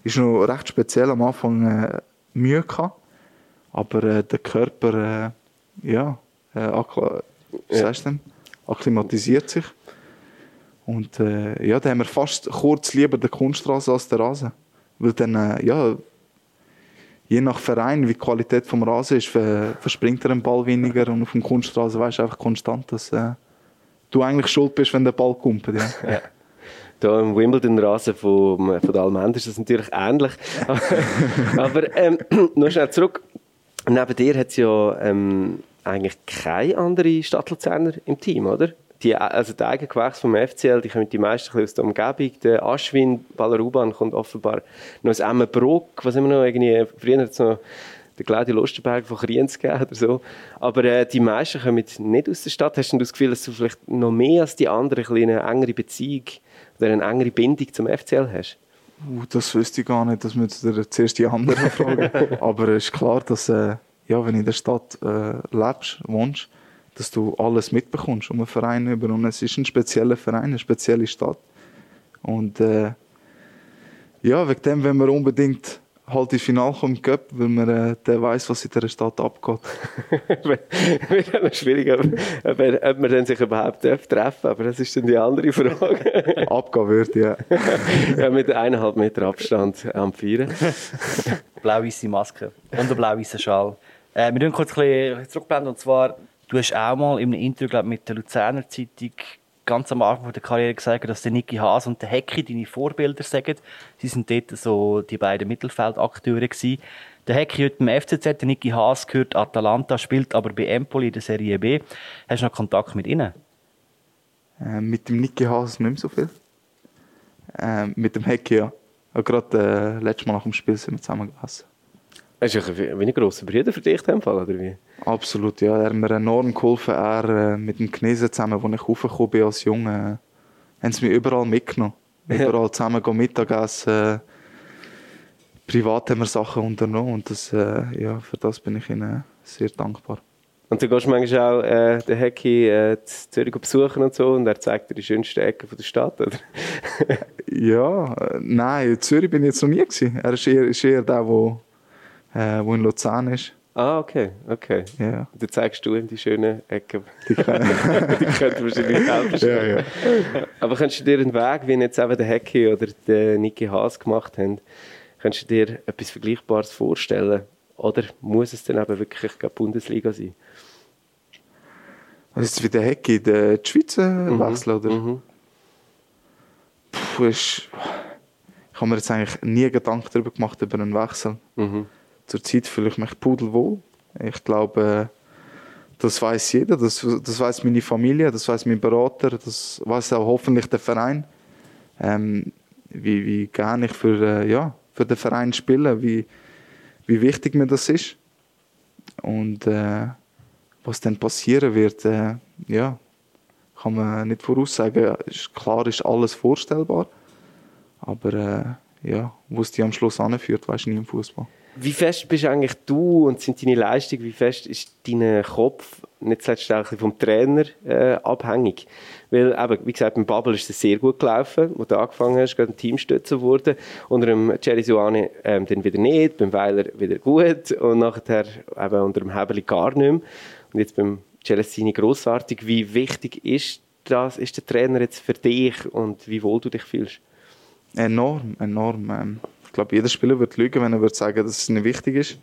Ist noch recht speziell am Anfang äh, Mühe gehabt, aber äh, der Körper, äh, ja, äh, wie Ja. du denn? Akklimatisiert sich. Und äh, ja, da haben wir fast kurz lieber den Kunststraße als den Rasen. Weil dann, äh, ja, je nach Verein, wie die Qualität vom Rasen ist, ver verspringt er den Ball weniger und auf dem Kunststraße weißt du einfach konstant, dass äh, du eigentlich schuld bist, wenn der Ball kommt. Ja. Da im Wimbledon-Rasen von, von der Almende ist das natürlich ähnlich. Aber ähm, noch schnell zurück. neben dir hat es ja ähm, eigentlich keine andere Stadtluzerner im Team, oder? Die, also die Eigengewächse vom FCL, die kommen die meisten aus der Umgebung. Der Aschwin Ballaruban kommt offenbar noch aus Emmenbruck, was immer noch irgendwie, früher hat es noch den Claudio Lustenberg von Kriens gegeben oder so. Aber äh, die meisten kommen nicht aus der Stadt. Hast du das Gefühl, dass du vielleicht noch mehr als die anderen eine engere Beziehung oder eine engere Bindung zum FCL hast? Uh, das wüsste ich gar nicht, das müsste ihr zuerst die anderen fragen. Aber es ist klar, dass äh, ja, wenn du in der Stadt äh, lebst, wohnst, dass du alles mitbekommst um einen Verein über. Und es ist ein spezieller Verein, eine spezielle Stadt. Und äh, ja, wegen dem, wenn man unbedingt halt ins Finale kommt im Cup, weil man äh, der weiß, was in dieser Stadt abgeht. Wird noch schwierig, ob, ob, ob man dann sich überhaupt treffen darf, aber das ist dann die andere Frage. Abgehen würde, ja. ja. Mit eineinhalb Meter Abstand am Feiern. Blau-weiße Maske und ein blau-weißer Schal. Äh, wir können kurz ein bisschen zurückblenden, und zwar, du hast auch mal in einem Interview glaub, mit der Luzerner Zeitung ganz am Anfang der Karriere gesagt, dass der Niki Haas und der Hecki deine Vorbilder sind. Sie sind dort so die beiden Mittelfeldakteure gewesen. Der Hecki heute im FCZ, der Niki Haas gehört Atalanta, spielt aber bei Empoli in der Serie B. Hast du noch Kontakt mit ihnen? Äh, mit dem Niki Haas nicht mehr so viel. Äh, mit dem Hecki, ja. Gerade äh, letztes Mal nach dem Spiel sind wir zusammen gegessen. Er ist wie ein grosser Bruder für dich in dem Fall, oder wie? Absolut, ja. Er hat mir enorm geholfen. Er äh, mit dem Chinesen zusammen, als ich raufgekommen bin als Junge, haben sie mich überall mitgenommen. Überall zusammen gehen Mittagessen. privat haben wir Sachen unternommen und das, äh, ja, für das bin ich ihnen sehr dankbar. Und du gehst manchmal auch äh, den Hecki äh, Zürich besuchen und so und er zeigt dir die schönsten Ecken von der Stadt, oder? ja, äh, nein, in Zürich bin ich jetzt noch nie gewesen. Er ist eher, ist eher der, der äh, wo in Luzern ist. Ah, okay, okay. Ja. Dann zeigst du ihm die schönen Ecken. Die, können, die könnten wahrscheinlich helfen. Ja, ja. Aber könntest du dir einen Weg, wie jetzt eben der Hecki oder der Niki Haas gemacht haben, könntest du dir etwas Vergleichbares vorstellen? Oder muss es dann eben wirklich die Bundesliga sein? Was ist wie der Hecki, der die Schweiz mhm. wechseln, oder? Mhm. Puh, ist, ich habe mir jetzt eigentlich nie Gedanken darüber gemacht, über einen Wechsel. Mhm. Zurzeit fühle ich mich pudelwohl. Ich glaube, das weiß jeder, das, das weiß meine Familie, das weiß mein Berater, das weiß auch hoffentlich der Verein. Ähm, wie, wie gerne ich für, äh, ja, für den Verein spiele, wie, wie wichtig mir das ist. Und äh, was dann passieren wird, äh, ja, kann man nicht voraussagen. Ist, klar ist alles vorstellbar, aber äh, ja, wo es die am Schluss anführt, weiß ich nie im Fußball. Wie fest bist eigentlich du und sind deine Leistungen, wie fest ist dein Kopf nicht zuletzt auch vom Trainer äh, abhängig? Weil eben, wie gesagt, beim Bubble ist es sehr gut gelaufen, wo du angefangen hast, gerade ein Teamstützer wurde. Unter dem Jerry Suane ähm, dann wieder nicht, beim Weiler wieder gut und nachher eben unter dem Hebeli gar nicht mehr. Und jetzt beim Celestini grossartig. Wie wichtig ist das, ist der Trainer jetzt für dich und wie wohl du dich fühlst? Enorm, enorm. Ähm ich glaube, jeder Spieler wird lügen, wenn er würde sagen, dass es nicht wichtig ist.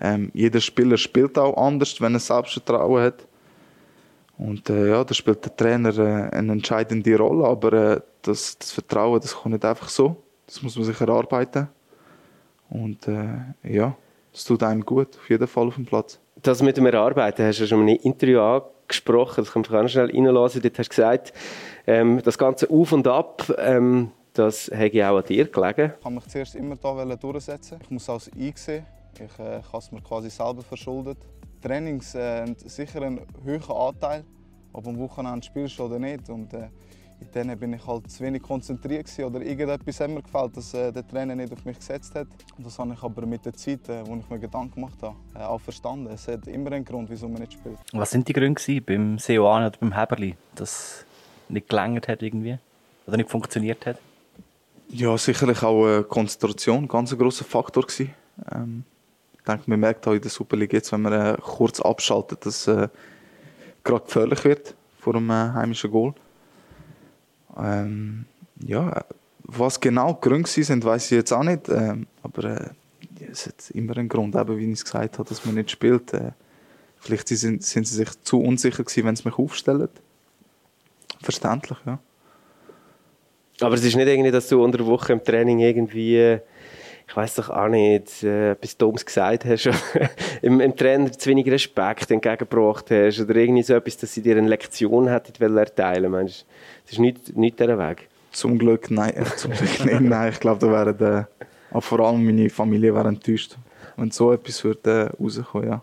Ähm, jeder Spieler spielt auch anders, wenn er Selbstvertrauen hat. Und äh, ja, da spielt der Trainer äh, eine entscheidende Rolle, aber äh, das, das, Vertrauen, das kommt nicht einfach so. Das muss man sich erarbeiten. Und äh, ja, das tut einem gut, auf jeden Fall auf dem Platz. Das mit dem Erarbeiten hast du schon in einem Interview angesprochen, das kann man auch schnell reinlassen. Dort hast du gesagt, ähm, das Ganze auf und ab, ähm, das hätte auch an dir gelegen. Ich kann mich zuerst immer hier durchsetzen. Ich muss alles einsehen. Ich äh, habe es mir quasi selber verschuldet. Trainings äh, haben sicher einen hohen Anteil, ob du am Wochenende spielst oder nicht. Und, äh, in denen bin ich halt zu wenig konzentriert gewesen, oder irgendetwas hat mir gefällt, dass äh, der Trainer nicht auf mich gesetzt hat. Und das habe ich aber mit der Zeit, äh, wo ich mir Gedanken gemacht habe, äh, auch verstanden. Es hat immer einen Grund, wieso man nicht spielt. Was sind die Gründe gewesen, beim Seoane oder beim Heberli, dass nicht gelangt hat irgendwie oder nicht funktioniert hat? Ja, sicherlich auch äh, Konzentration, ganz ein großer Faktor. Ähm, ich denke, man merkt auch in der Superliga jetzt, wenn man äh, kurz abschaltet, dass es äh, gerade gefährlich wird vor einem äh, heimischen Goal. Ähm, ja, was genau die Gründe sind, weiß ich jetzt auch nicht. Ähm, aber äh, es hat immer einen Grund, eben, wie ich es gesagt habe, dass man nicht spielt. Äh, vielleicht sind, sind sie sich zu unsicher gewesen, wenn sie mich aufstellen. Verständlich, ja. Aber es ist nicht irgendwie, dass du unter der Woche im Training irgendwie ich weiß doch auch nicht, äh, etwas Dummes gesagt hast, oder im, im Trainer zu wenig Respekt entgegengebracht hast, oder irgendwie so etwas, dass sie dir eine Lektion hätten erteilen Meinst du, das ist nicht, nicht dieser Weg? Zum Glück nein, äh, zum Glück nicht. Nein, ich glaube, da wären, äh, vor allem meine Familie wäre enttäuscht, wenn so etwas würde äh, rauskommen, ja.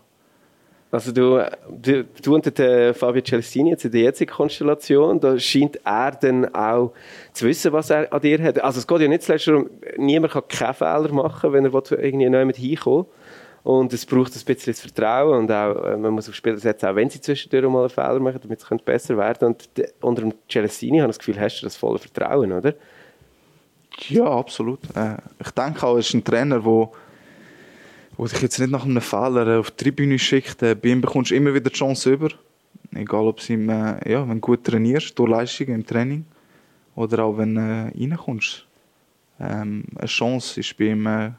Also du, du, du und der Fabio Celestini jetzt in der jetzigen Konstellation, da scheint er dann auch zu wissen, was er an dir hat. Also es geht ja nicht zuletzt darum, niemand kann keinen Fehler machen, wenn er irgendwie neu mit hinkommt. Und es braucht ein bisschen Vertrauen und auch, äh, man muss auf Spieler setzen, auch wenn sie zwischendurch mal einen Fehler machen, damit es besser werden Und unter dem Celestini habe ich das Gefühl, hast du das volle Vertrauen, oder? Ja, absolut. Äh, ich denke auch, er ist ein Trainer, der wo dich jetzt nicht nach einem Fehler auf die Tribüne schickt, äh, bei ihm bekommst du immer wieder die Chance über. Egal, ob du äh, ja, wenn du gut trainierst, durch Leistungen im Training oder auch wenn du äh, reinkommst. Ähm, eine Chance ist bei ihm äh,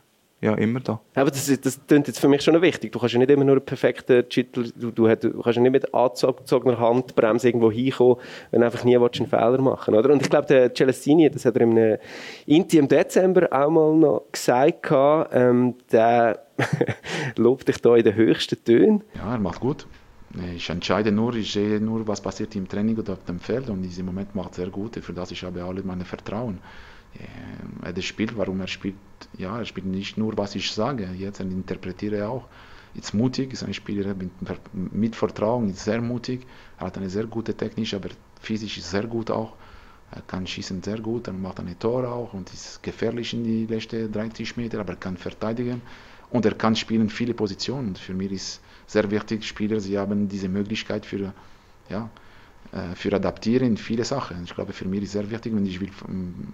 ja, immer da. Aber das, das klingt jetzt für mich schon wichtig. Du kannst ja nicht immer nur einen perfekten Titel, du, du, du, kannst ja nicht mit angezogener Handbremse irgendwo hinkommen, wenn du einfach nie einen Fehler machen oder? Und ich glaube, der Celestini, das hat er im Inti im Dezember auch mal noch gesagt, ähm, der lobt dich da in den höchsten Tönen. Ja, er macht gut. Ich entscheide nur, ich sehe nur, was passiert im Training oder auf dem Feld und in diesem Moment macht er sehr gut. Für das ich habe alle meine Vertrauen. Er spielt, warum er spielt, ja, er spielt nicht nur, was ich sage, jetzt er interpretiere auch. Ist mutig, ist ein Spieler mit, mit Vertrauen, ist sehr mutig, er hat eine sehr gute Technik, aber physisch ist sehr gut auch. Er kann schießen sehr gut, er macht eine Tor auch und ist gefährlich in die letzten 30 Meter, aber er kann verteidigen und er kann spielen viele Positionen. Für mich ist sehr wichtig, Spieler, sie haben diese Möglichkeit für, ja, äh, für adaptieren in viele Sachen. Ich glaube, für mich ist sehr wichtig, wenn ich will,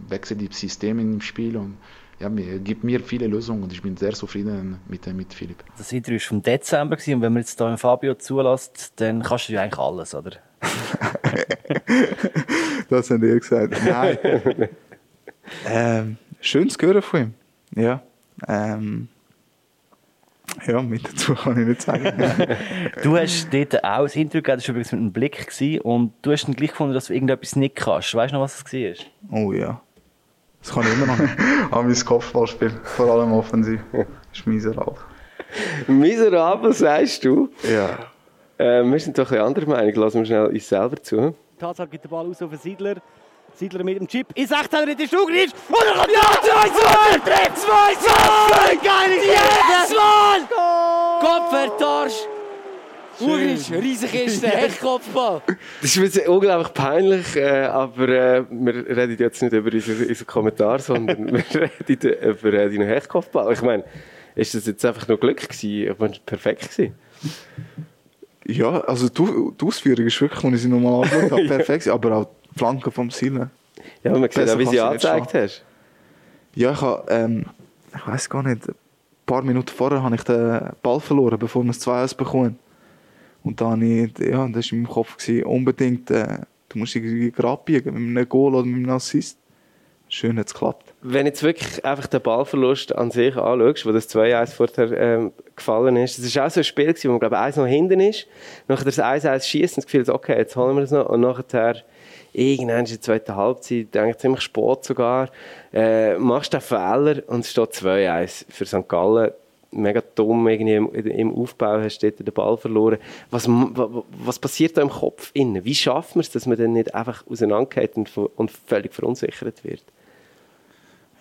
wechsle die Systeme im Spiel und ja, mir, gibt mir viele Lösungen und ich bin sehr zufrieden mit, mit Philipp. Das Interview war vom Dezember und wenn man jetzt hier Fabio zulässt, dann kannst du ja eigentlich alles, oder? das haben die gesagt. Nein. ähm, schön zu hören von ihm. Ja. Ähm, ja, mit dazu kann ich nicht sagen. du hast dort auch ein Interview gegeben, das war übrigens mit einem Blick gewesen, und du hast dann gleich gefunden, dass du irgendetwas nicht kannst. Weißt du noch, was es war? Oh ja. Das kann ich immer noch nicht. An mein Kopfballspiel, vor allem offensiv, ist miserabel. miserabel, sagst du? Ja. Äh, wir sind doch ein anderer Meinung. Lassen wir schnell uns selber zu. Tatsache gibt den Ball aus auf den Siedler. Siedler mit dem Chip. In 16 in der Stugrisch. Und er kommt ja, 2-2! Trifft 2-2! Geil ist yes, Mann! Kopf vertarscht. Urisch, riesig ist der Heckkopfball. Das ist jetzt unglaublich peinlich, äh, aber äh, wir reden jetzt nicht über unseren, unseren Kommentar, sondern wir reden über äh, deinen Heckkopfball. Ich meine, ist das jetzt einfach nur Glück gewesen? War perfekt gewesen? Ja, also die, die Ausführung ist wirklich, als ich sie nochmal angeschaut habe, perfekt. aber auch die Flanke vom Ziel. Ja, man sieht auch, wie sie angezeigt hast. Ja, ich habe, ähm, ich weiß gar nicht, ein paar Minuten vorher habe ich den Ball verloren, bevor wir es 2-1 bekommen. Und dann ich, ja, das war in meinem Kopf, gewesen, unbedingt, äh, du musst irgendwie gerade biegen, mit einem Goal oder mit einem Assist. Schön hat es geklappt. Wenn du jetzt wirklich einfach den Ballverlust an sich anschaust, wo das 2-1 vorher ähm, gefallen ist, das war auch so ein Spiel, gewesen, wo man, glaube ich, 1 noch hinten ist, nachher das 1-1 schießt und das Gefühl, okay, jetzt holen wir es noch, und nachher irgendwann in der zweiten Halbzeit, denke ziemlich spät sogar, äh, machst den Fehler und es steht 2-1 für St. Gallen. Mega dumm, irgendwie im, im Aufbau hast du den Ball verloren. Was, was passiert da im Kopf innen? Wie schaffen wir es, dass man dann nicht einfach auseinandergeht und, und völlig verunsichert wird?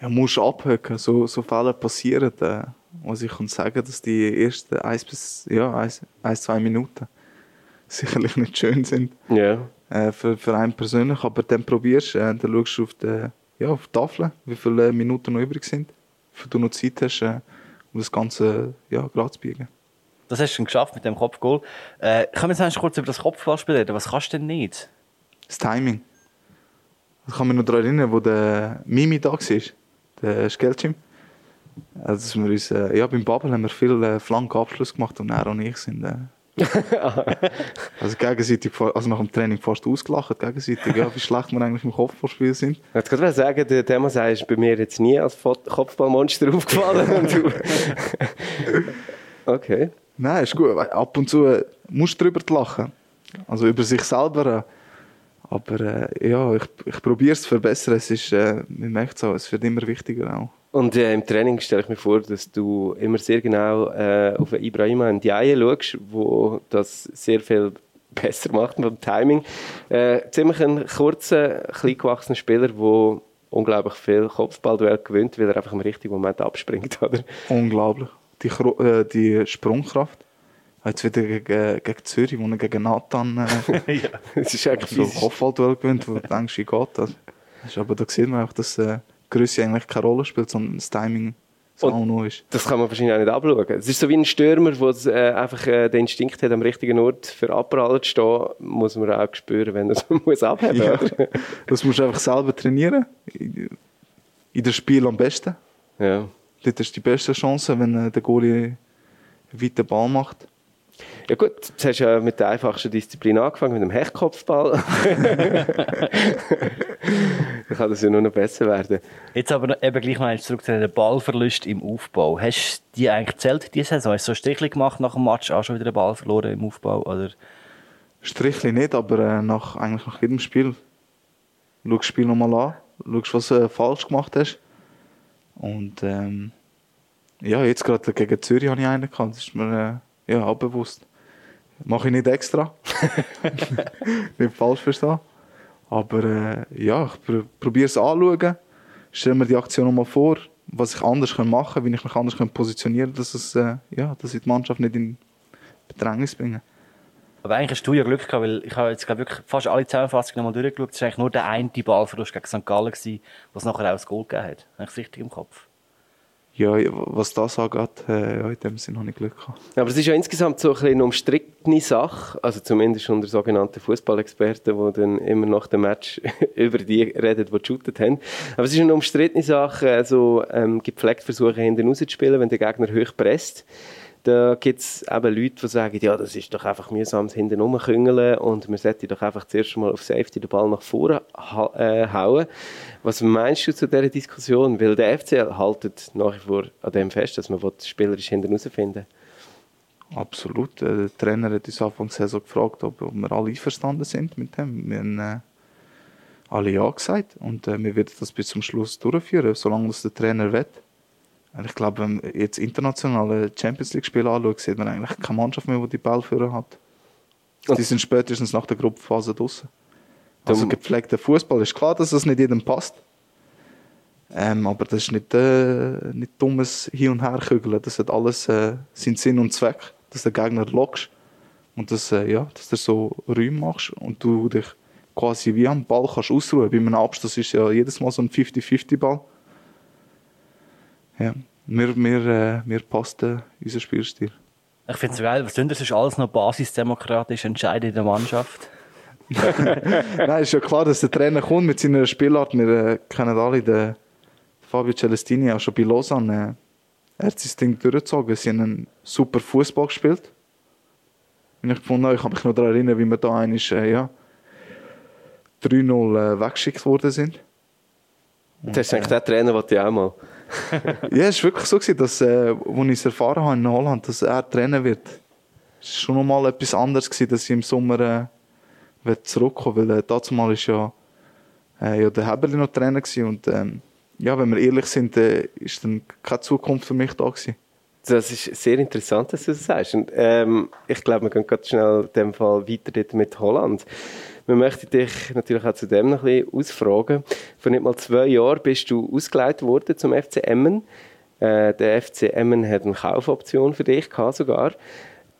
Ja, musst abhöcken. So, so Fälle passieren. Äh, was ich kann sagen, dass die ersten 1 bis ja, 1, 1, 2 Minuten sicherlich nicht schön sind. Ja. Äh, für, für einen persönlich, aber dann probierst du, äh, dann schaust du auf die, ja, auf die Tafel, wie viele Minuten noch übrig sind, für du noch Zeit hast, äh, um das Ganze ja, gerade zu biegen. Das hast du schon geschafft mit dem Kopfgoal. Äh, können wir jetzt kurz über das Kopfballspiel reden? Was kannst du denn nicht? Das Timing. Ich kann mich noch daran erinnern, wo der Mimi da war, der Skelchim. Also, wir uns, äh, ja, beim Babel haben wir viel äh, flanken Abschluss gemacht und er und ich sind äh, also gegenseitig, also nach dem Training fast ausgelacht, gegenseitig, ja, wie schlecht wir eigentlich im Kopfballspiel sind. Ich wollte gerade sagen, der Thema ist bei mir jetzt nie als Kopfballmonster aufgefallen. okay. Nein, ist gut. Ab und zu äh, musst du darüber lachen. Also über sich selber. Äh, aber äh, ja, ich, ich probiere es zu verbessern. Es ist, äh, man merkt es auch, es wird immer wichtiger auch. Und äh, im Training stelle ich mir vor, dass du immer sehr genau äh, auf Ibrahima Ndiaye schaust, wo das sehr viel besser macht beim Timing. Äh, ziemlich ein kurzer, klein gewachsener Spieler, der unglaublich viel Kopfballduell gewinnt, weil er einfach im richtigen Moment abspringt, oder? Unglaublich. Die, äh, die Sprungkraft. Jetzt wieder gegen, gegen Zürich, wo er gegen Nathan äh, Es ist eigentlich so ein. Kopfballduell gewinnt, wo du denkst, wie geht das? das ist, aber da sieht man auch, dass äh, Größe eigentlich keine Rolle spielt, sondern das Timing Und- auch noch ist. Das kann man wahrscheinlich auch nicht abschauen. Es ist so wie ein Stürmer, der äh, einfach äh, den Instinkt hat, am richtigen Ort für Abpraller zu stehen, muss man auch spüren, wenn er so muss abheben Ja. Das musst du einfach selber trainieren. In dem Spiel am besten. Ja. Dort ist die beste Chance, wenn äh, der Goalie einen weiten Ball macht. Ja gut, jetzt hast du ja mit der einfachsten Disziplin angefangen, mit dem Hechtkopfball. Dann kann das ja nur noch besser werden. Jetzt aber eben gleich mal zurück zu den Ballverlust im Aufbau. Hast du die eigentlich gezählt, diese Saison? Hast du so Strichli gemacht nach dem Match, auch schon wieder den Ball verloren im Aufbau? Oder? Strichli nicht, aber äh, nach, eigentlich nach jedem Spiel. Schau das Spiel nochmal an, schaust, was du äh, falsch gemacht hast. Und ähm, ja, jetzt gerade gegen Zürich habe ich einen gehabt. Das ist mir äh, ja, auch bewusst. Mache ich nicht extra. nicht falsch verstehen. Aber äh, ja, ich pr probiere es anzuschauen. Stelle mir die Aktion nochmal vor, was ich anders machen kann, wie ich mich anders positionieren kann, dass, äh, ja, dass ich die Mannschaft nicht in Bedrängnis bringe. Aber eigentlich hast du ja Glück gehabt, weil ich habe jetzt glaub, wirklich fast alle Zusammenfassungen nochmal durchgeschaut. Es war eigentlich nur der eine Ballverlust gegen St. Gallen, gewesen, was nachher auch das Goal gegeben hat. Habe ich richtig im Kopf? Ja, was das angeht, äh, ja, in dem Sinne habe ich Glück gehabt. Aber es ist ja insgesamt so eine umstrittene Sache, also zumindest unter sogenannten Fußballexperten, die dann immer nach dem Match über die reden, die geshootet haben. Aber es ist eine umstrittene Sache, also ähm, gepflegt versuchen, hinten rauszuspielen, wenn der Gegner hoch presst. Da gibt es eben Leute, die sagen, ja, das ist doch einfach mühsam, hinten rumküngeln und man sollte doch einfach zuerst mal auf Safety den Ball nach vorne ha äh, hauen. Was meinst du zu dieser Diskussion? Weil der FCL haltet nach wie vor an dem fest, dass man spielerisch hinten rausfinden Absolut. Äh, Der Trainer hat uns Anfang der Saison gefragt, ob, ob wir alle einverstanden sind mit dem. Wir haben äh, alle Ja gesagt und äh, wir werden das bis zum Schluss durchführen, solange das der Trainer will. Ich glaube, wenn man jetzt internationale Champions League-Spiele anschaut, sieht man eigentlich keine Mannschaft mehr, die die Ballführer hat. Die sind spätestens nach der Gruppenphase draußen. Also gepflegter Fußball ist klar, dass das nicht jedem passt. Ähm, aber das ist nicht, äh, nicht dummes Hin- und Herkügeln. Das hat alles äh, seinen Sinn und Zweck, dass der Gegner lockst und dass, äh, ja, dass du so Räume machst und du dich quasi wie am Ball kannst ausruhen. Bei einem Abschluss ist ja jedes Mal so ein 50-50-Ball. Ja, mir, mir, äh, mir passt äh, unser Spielstil. Ich finde es so geil, was tun das ist alles noch basisdemokratisch entscheiden in der Mannschaft. Nein, ist ja klar, dass der Trainer kommt mit seiner Spielart. Wir äh, kennen alle den Fabio Celestini auch schon bei Lausanne. Äh, er hat sein Ding durchgezogen. Sie haben einen super Fußball gespielt. Und ich gefunden, habe, ich kann mich noch daran erinnern, wie wir da einmal äh, ja, 3-0 äh, weggeschickt worden sind. Das ist eigentlich der Trainer, den ich auch mal. Ja, es war wirklich so, dass, äh, als ich es erfahren habe in Holland, dass er Trainer wird. Es war schon nochmal etwas anderes, gewesen, dass ich im Sommer äh, zurückkommen weil äh, dazu mal ja, äh, ja der Heberli noch gewesen und ähm, ja, wenn wir ehrlich sind, äh, ist dann keine Zukunft für mich da gewesen. Das ist sehr interessant, dass du das sagst. Und, ähm, ich glaube, wir gehen ganz schnell in dem Fall weiter mit Holland. Wir möchten dich natürlich auch zu dem noch ein bisschen ausfragen. Vor nicht mal zwei Jahren bist du ausgeleitet worden zum FC Emmen. Äh, der FC Emmen hat eine Kaufoption für dich gehabt sogar.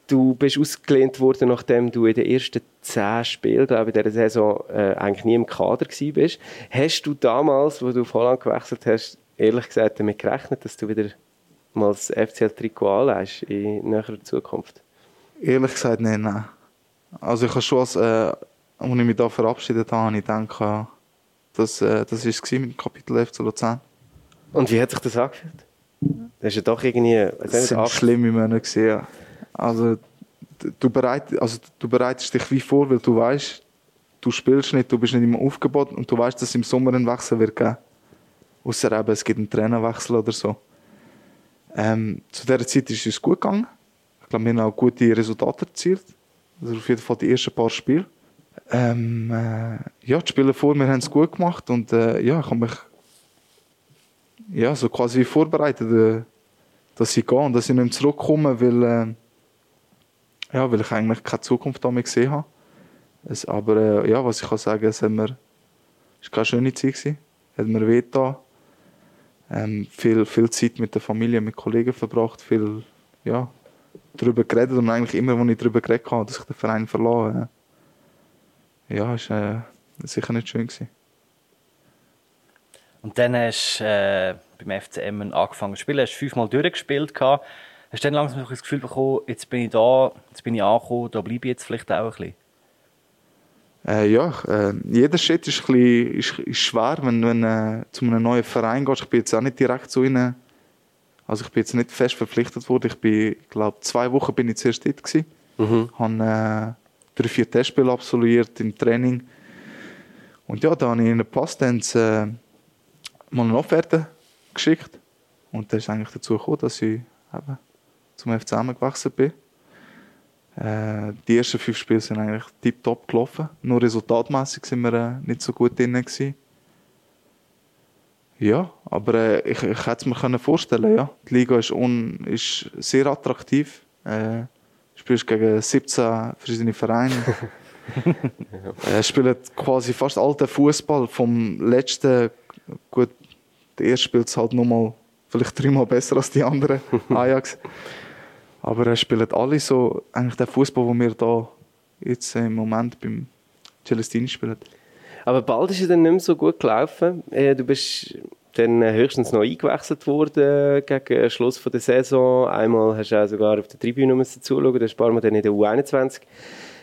Du bist ausgelehnt worden, nachdem du in den ersten zehn Spielen, glaube ich, in dieser Saison äh, eigentlich nie im Kader bist. Hast du damals, wo du auf Holland gewechselt hast, ehrlich gesagt damit gerechnet, dass du wieder mal das FCL-Trikot anlegst in näherer Zukunft? Ehrlich gesagt, nein, nein. Also ich habe schon, als, äh, als ich mich da verabschiedet habe, habe ich gedacht, dass, äh, das war es mit dem Kapitel FC Luzern. Und wie hat sich das angefühlt? Das ist ja doch irgendwie... Das acht- schlimme Monate ja. Also du, bereit, also du bereitest dich wie vor, weil du weißt, du spielst nicht, du bist nicht im Aufgebot und du weißt, dass es im Sommer einen Wechsel wird geben. Außer eben, es gibt einen Trainerwechsel oder so. Ähm, zu dieser Zeit ist es uns gut gegangen. Ich glaube, wir haben auch gute Resultate erzielt. Also auf jeden Fall die ersten paar Spiele. Ähm, äh, ja, die Spieler vor mir haben es gut gemacht und äh, ja, ich habe mich ja, so quasi vorbereitet, äh, dass ich gehe und dass ich nicht zurückkomme, weil, äh, ja, weil ich eigentlich keine Zukunft damit gesehen habe. Es, aber äh, ja, was ich kann sagen, es hat mir, es war keine schöne Zeit, gewesen. hat mir wehgetan. Ähm, viel, viel Zeit mit der Familie, mit Kollegen verbracht, viel ja, darüber geredet und eigentlich immer, wenn ich darüber geredet habe, dass ich den Verein äh, ja, ist äh, sicher nicht schön gewesen. Und dann hast du äh, beim FCM angefangen zu spielen, hast fünfmal durchgespielt. Gehabt. Hast du dann langsam das Gefühl bekommen, jetzt bin ich da, jetzt bin ich angekommen, da bleibe ich jetzt vielleicht auch ein bisschen? Äh, ja, äh, jeder Schritt ist, ein bisschen, ist, ist schwer, wenn du äh, zu einem neuen Verein gehst. Ich bin jetzt auch nicht direkt so rein, also ich bin jetzt nicht fest verpflichtet worden. Ich bin, glaube zwei Wochen bin ich zuerst dort gewesen. Mhm. Habe äh, drei, vier Testspiele absolviert im Training. Und ja, da habe ich in den Pass dann äh, mal eine Offerte geschickt. Und das ist eigentlich dazu gekommen, dass ich eben zum FCM gewechselt bin. Äh, die ersten fünf Spiele sind eigentlich tiptop gelaufen. Nur resultatmäßig sind wir äh, nicht so gut drin gewesen. Ja, aber äh, ich, ich hätte es mir vorstellen ja. Die Liga ist, un, ist sehr attraktiv. Äh, spielst gegen 17 verschiedene Vereine. äh, spielen quasi fast alten Fußball vom letzten. Gut, der erste spielt es halt nochmal vielleicht dreimal besser als die anderen Ajax. Aber er spielt alle so eigentlich den Fußball, den wir da jetzt im Moment beim Celestini spielen. Aber bald ist es dann nicht mehr so gut gelaufen. Äh, du bist dann höchstens noch eingewechselt worden gegen Schluss der Saison. Einmal hast du auch sogar auf der Tribüne zuschauen, da hast du ein paar Mal dann in der U21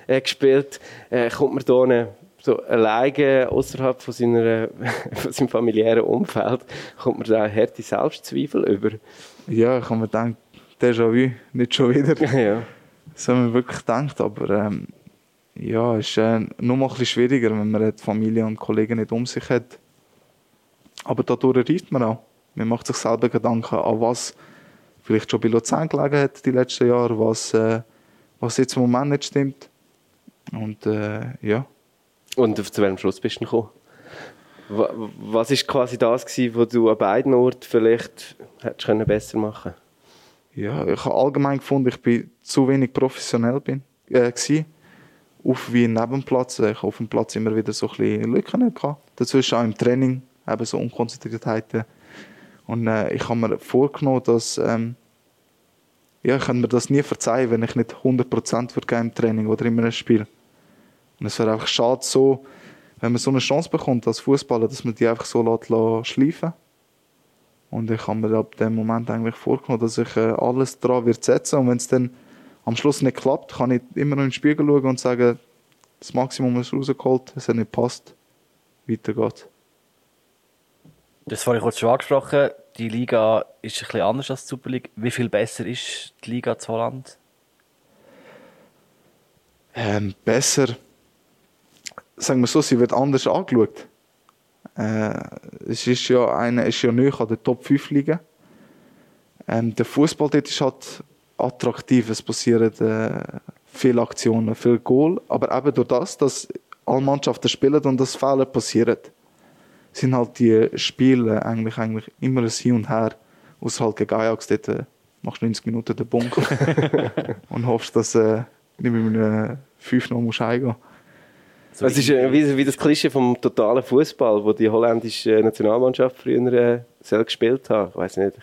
äh, gespielt. Äh, kommt man da so alleine außerhalb von, seiner, von seinem familiären Umfeld, kommt man da harte Selbstzweifel über? Ja, ich habe mir gedacht, Déjà-vu, nicht schon wieder. ja. So haben wir wirklich gedacht, aber ähm, ja, es ist äh, noch mal ein bisschen schwieriger, wenn man die Familie und Kollegen nicht um sich hat. Aber dadurch reift man auch. Man macht sich selber Gedanken, an was vielleicht schon bei Luzern gelegen hat die letzten Jahre, was, äh, was jetzt im Moment nicht stimmt. Und äh, ja. Und zu welchem Schluss bist du gekommen? Was war quasi das gewesen, was du an beiden Orten vielleicht hättest besser machen? Ja, ich habe allgemein gefunden, ich bin zu wenig professionell bin, äh, gewesen. Auf wie neben dem Platz. Ich habe auf dem Platz immer wieder so ein bisschen Lücken gehabt. Dazwischen auch im Training, eben so Unkonzentriertheiten. Und äh, ich habe mir vorgenommen, dass ähm, ja, ich kann mir das nie verzeihen, wenn ich nicht 100% würde im Training oder in einem Spiel. Und es wäre einfach schade so, wenn man so eine Chance bekommt als Fußballer, dass man die einfach so lässt, schleifen Und ich habe mir ab dem Moment eigentlich vorgenommen, dass ich äh, alles daran wird setzen und wenn es dann am Schluss nicht klappt, kann ich immer noch in den Spiegel schauen und sagen, das Maximum ist rausgeholt, es hat nicht passt, weiter geht's. Das ich kurz schon angesprochen. Die Liga ist ein bisschen anders als die Super League. Wie viel besser ist die Liga zu Holland? Ähm, besser. Sagen wir so, sie wird anders angeschaut. Äh, es ist ja eine, ist ja nicht an der Top 5 Liga. Ähm, der Fußball dort ist halt attraktiv. Es passieren äh, viele Aktionen, viel Goal. Aber eben durch das, dass alle Mannschaften spielen und das Fehler passiert sind halt die Spiele eigentlich, eigentlich immer ein Hin und Her. Außer halt gegen Ajax, dort äh, machst du 90 Minuten den Bunker und hoffst, dass äh, nicht mit einem 5 noch musst heimgehen so es ist äh, wie, wie, das Klischee vom totalen Fußball, wo die holländische Nationalmannschaft früher äh, selbst gespielt hat. Ich weiß nicht.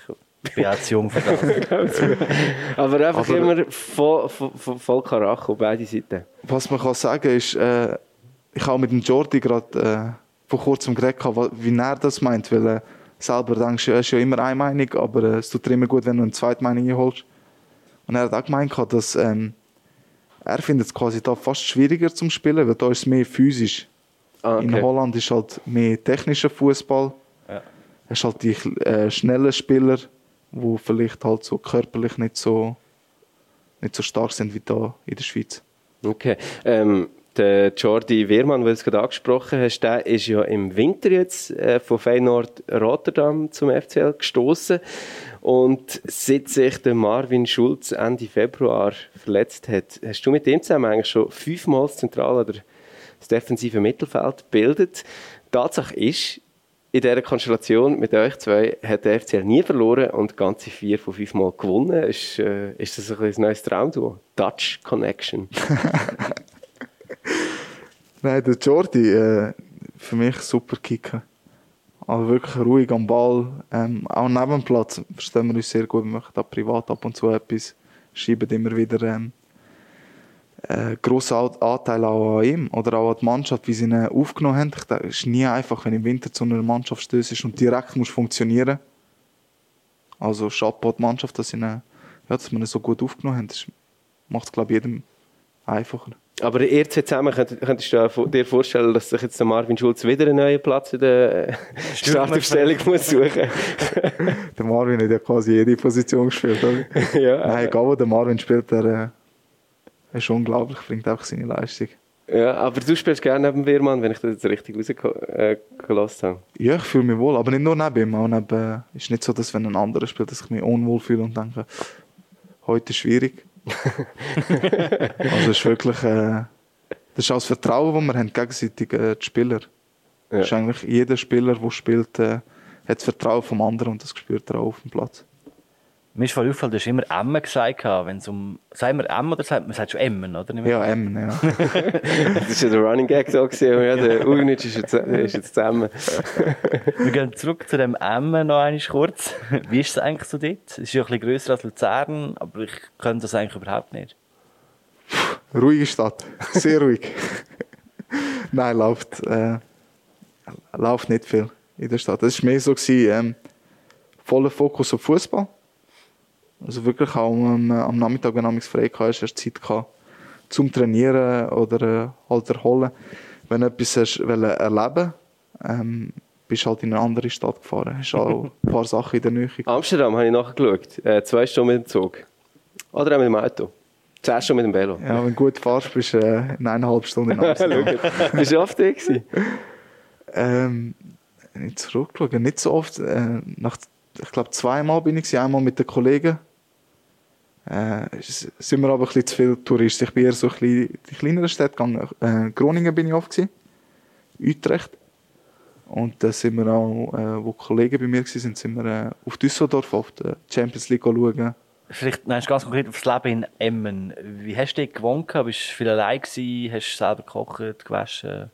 Ich bin auch zu jung für das. Aber einfach Aber, immer voll, voll, voll Karacho, beide Seiten. Was man kann sagen ist, äh, ich habe mit dem Jordi gerade äh, vor kurzem geredet, wie er das meint, weil er selber denkst, er ist ja immer eine Meinung, aber äh, es tut dir immer gut, wenn du eine zweite Meinung einholst. Und er hat auch gemeint, dass ähm, er findet es quasi da fast schwieriger zum Spielen, weil da ist es mehr physisch. Ah, okay. In Holland ist halt mehr technischer Fußball. Ja. Hast halt die äh, schnellen Spieler, die vielleicht halt so körperlich nicht so nicht so stark sind wie da in der Schweiz. Okay. Ähm, der Jordi Wehrmann, weil du gerade angesprochen hast, der ist ja im Winter jetzt äh, von Feyenoord Rotterdam zum FCL gestoßen und seit sich der Marvin Schulz Ende Februar verletzt hat, hast du mit dem zusammen eigentlich schon fünfmal das zentrale oder das defensive Mittelfeld gebildet. Tatsache ist, in dieser Konstellation mit euch zwei hat der FCL nie verloren und ganze vier von fünf Mal gewonnen. Ist, äh, ist das ein neues Traumduo? Dutch Connection. Nein, der Jordi, äh, für mich super Kicker. Also wirklich ruhig am Ball. Ähm, auch neben dem Platz verstehen wir uns sehr gut. Wir machen da privat ab und zu etwas. Schreiben immer wieder ähm, äh, grossen Anteil auch an ihm oder auch an die Mannschaft, wie sie ihn aufgenommen haben. Es ist nie einfach, wenn im Winter zu einer Mannschaft stößt und direkt muss funktionieren. Also Chapeau die Mannschaft, dass, ihn, ja, dass wir ihn so gut aufgenommen haben. Das macht es, glaube ich, jedem einfacher. Aber ihr zwei zusammen, könnt, könntest du dir vorstellen, dass sich jetzt Marvin Schulz wieder einen neuen Platz in der äh, Startaufstellung muss suchen Der Marvin hat ja quasi jede Position gespielt, oder? ja, Nein, egal wo der Marvin spielt, der äh, ist unglaublich, bringt einfach seine Leistung. Ja, aber du spielst gerne neben Wehrmann, wenn ich das jetzt richtig rausgelassen habe. Ja, ich fühle mich wohl, aber nicht nur neben ihm. Auch neben, äh, ist nicht so, dass wenn ein anderer spielt, dass ich mich unwohl fühle und denke, heute ist schwierig. also ist wirklich, äh, das ist auch das Vertrauen, das wir haben gegenseitig äh, die Spieler. Ja. ist eigentlich jeder Spieler, der spielt, äh, hat das Vertrauen vom anderen und das spürt er auch auf dem Platz. Mir ist voll aufgefallen, du hast immer Emmen gesagt, wenn es um, sagen wir Emmen oder sagt man sagt schon Emmen, oder? Ja, Emmen, ja. das war ja der Running Gag da gewesen, ja, der Ugnitsch ist jetzt, ist jetzt Emmen. wir gehen zurück zu dem Emmen noch einmal kurz. Wie ist es eigentlich so dort? Es ist ja ein bisschen grösser als Luzern, aber ich könnte das eigentlich überhaupt nicht. Ruhige Stadt, sehr ruhig. Nein, läuft, äh, läuft nicht viel in der Stadt. Es war mehr so, gewesen, ähm, voller Fokus auf Fußball also wirklich auch am, am Nachmittag, wenn du frei hast, hast du Zeit gehabt, zum Trainieren oder äh, halt erholen. Wenn du etwas hast, erleben ähm, bist halt in eine andere Stadt gefahren. Hast auch ein paar Sachen in der Nähe. Amsterdam habe ich nachgeschaut. Äh, zwei Stunden mit dem Zug. Oder auch mit dem Auto. Zehn Stunden mit dem Velo. Ja, wenn du gut fährst, bist du äh, in eineinhalb Stunden in Amsterdam. bist du oft da gewesen? Ähm, nicht zurückgeschaut, nicht so oft. Äh, nach, ich glaube, zweimal bin ich einmal mit den Kollegen äh, sind wir aber ein bisschen zu viele Touristen. Ich bin eher so ein bisschen die kleineren Städte gegangen. Äh, Groningen bin ich oft gewesen, Utrecht. Und da sind wir auch, äh, wo Kollegen bei mir waren, sind wir äh, auf Düsseldorf auf die Champions League schauen. Vielleicht nein, ganz konkret aufs Leben in Emmen. Wie hast du dich gewohnt? Bist du viel allein gewesen? Hast du selber gekocht, gewaschen?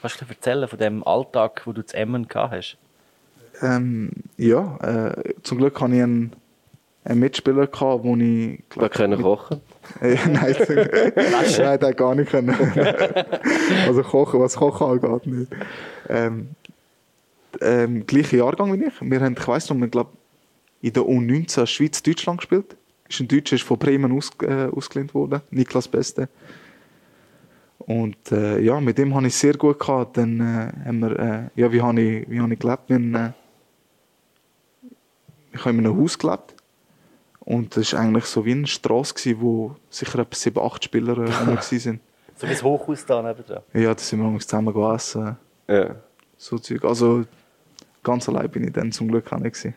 Kannst du erzählen von dem Alltag, wo du zu Emmen gehabt hast? Ähm, ja, äh, zum Glück habe ich einen einen Mitspieler gehabt, wo ich... Glaub, können kochen? nein, nein, der gar nicht können. also kochen, was Kochen angeht, nicht. Ähm, ähm, gleicher Jahrgang wie ich. Wir haben, ich weiss noch, wir glaube in der U19 Schweiz-Deutschland gespielt. Ist ein Deutscher ist von Bremen aus, äh, ausgelehnt worden, Niklas Beste. Und äh, ja, mit dem habe ich sehr gut gehabt. Dann äh, haben wir, äh, ja, wie habe ich, wie habe ich gelebt? Wir, äh, ich habe in einem Haus gelebt und das war eigentlich so wie eine Straße, wo sicher etwa sieben, acht Spieler äh, waren. so wie das Hochhaus da nebenan? Ja, da sind wir zusammen gegessen. Ja. So Zeug. Also ganz allein bin ich dann zum Glück auch nicht. Gewesen.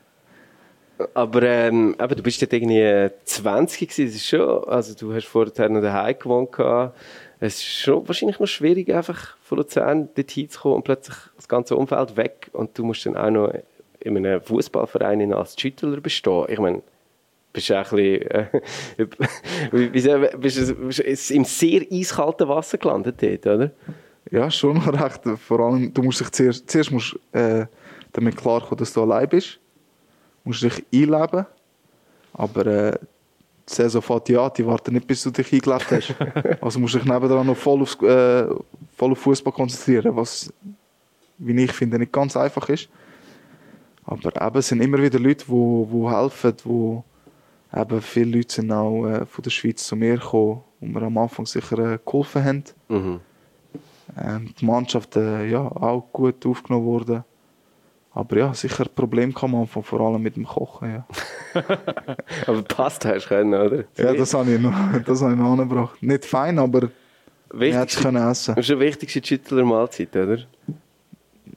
Aber ähm, eben, du bist dort irgendwie 20 gewesen, das ist schon, also du hast vorher noch daheim gewohnt gehabt. Es ist schon wahrscheinlich noch schwierig, einfach von Luzern dort hinzukommen und plötzlich das ganze Umfeld weg und du musst dann auch noch in einem Fußballverein als Schüttler bestehen. Ich meine, bist du ein bisschen, äh, bist im sehr eiskalten Wasser gelandet dort, oder? Ja, schon recht. Vor allem, du musst dich zuerst, zuerst musst, äh, damit klarkommen, dass du allein bist. Du musst dich einleben. Aber äh, die Saison fährt ja, die warten nicht, bis du dich eingelebt hast. also musst du dich nebenan noch voll, aufs, äh, voll auf Fußball konzentrieren, was, wie ich finde, nicht ganz einfach ist. Aber eben, es sind immer wieder Leute, die, die helfen, die eben viele Leute sind auch äh, von der Schweiz zu mir gekommen und mir am Anfang sicher äh, geholfen haben. Mhm. Ähm, die Mannschaft äh, ja, auch gut aufgenommen worden. Aber ja, sicher ein Problem kam am Anfang, vor allem mit dem Kochen. Ja. aber Pasta hast du können, oder? Ja, das habe ich noch, das habe ich noch angebracht. Nicht fein, aber ich hätte können essen. Das ist die wichtigste Schüttler Mahlzeit, oder?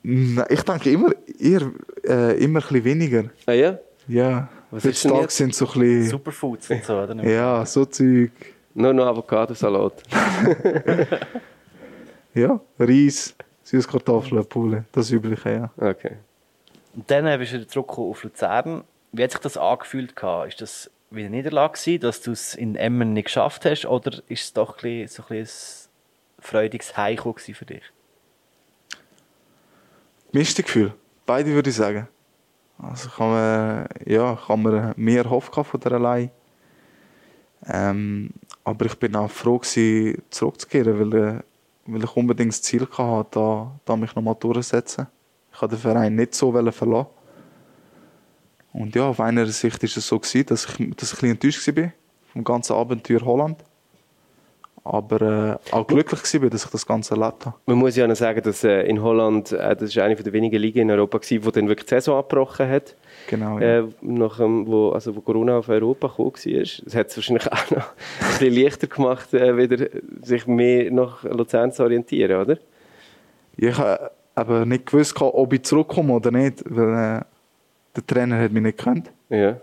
Ich denke immer, eher, äh, immer ein bisschen weniger. Ah ja? Ja. Was Heutzutage sind so ein bisschen... Superfoods und so, oder? Ja, so Zeug. Nur noch Avocadosalat. ja, Reis, Süßkartoffeln, Poulet, das Übliche, ja. Okay. Und dann bist du wieder zurückgekommen auf Luzern. Wie hat sich das angefühlt? Ist das wie eine Niederlage gewesen, dass du es in Emmen nicht geschafft hast? Oder ist es doch ein, bisschen, so ein, ein freudiges Heimkommen gewesen für dich? Gemischte Gefühl. Beide würde ich sagen. Also habe mir, ja, habe mir mehr gehabt von der allein. Ähm, aber ich bin auch froh gewesen, zurückzukehren, weil, äh, weil ich unbedingt das Ziel hatte, da, da mich nochmal durchzusetzen. Ich habe den Verein nicht so verlassen. Und ja, auf einer Sicht ist es so dass ich, dass ich ein bisschen enttäuscht war vom ganzen Abenteuer Holland. Aber äh, auch glücklich war, dass ich das Ganze erlebt habe. Man muss ja noch sagen, dass äh, in Holland, äh, das ist eine der wenigen Ligen in Europa gewesen, wo dann wirklich die Saison abgebrochen hat. Genau, ja. Äh, nach, dem, wo, also wo Corona auf Europa gekommen war. Das hat es wahrscheinlich auch noch ein bisschen leichter gemacht, äh, wieder sich mehr nach Luzern zu orientieren, oder? Ich habe aber nicht gewusst, ob ich zurückkomme oder nicht, weil äh, der Trainer hat mich nicht gekannt. Ja.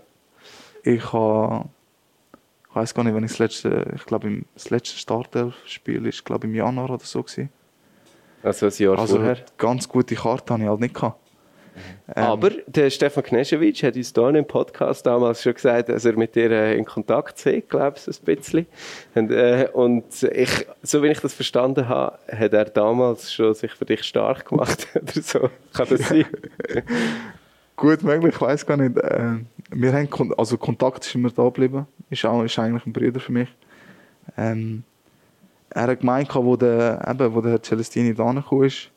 Ich habe, weiß gar nicht, wenn ich das letzte, ich glaube, im- das letzte Startelf-Spiel ist, glaube im Januar oder so gewesen. Also ein Jahr Also vorher. ganz gute Karte habe ich halt nicht gehabt. Ähm, Aber der Stefan Kneschewitsch hat uns hier im Podcast damals schon gesagt, dass er mit dir äh, in Kontakt steht, glaube ich, so ein bisschen. Und, äh, und ich, so wie ich das verstanden habe, hat er damals schon sich für dich stark gemacht oder so. Kann das sein? Gut möglich, ich weiß gar nicht. Äh, wir haben also Kontakt ist immer da geblieben. Ist, auch, ist eigentlich ein Bruder für mich. Ähm, er hat gemeint, wo der, eben, wo der Herr Celestini da ist,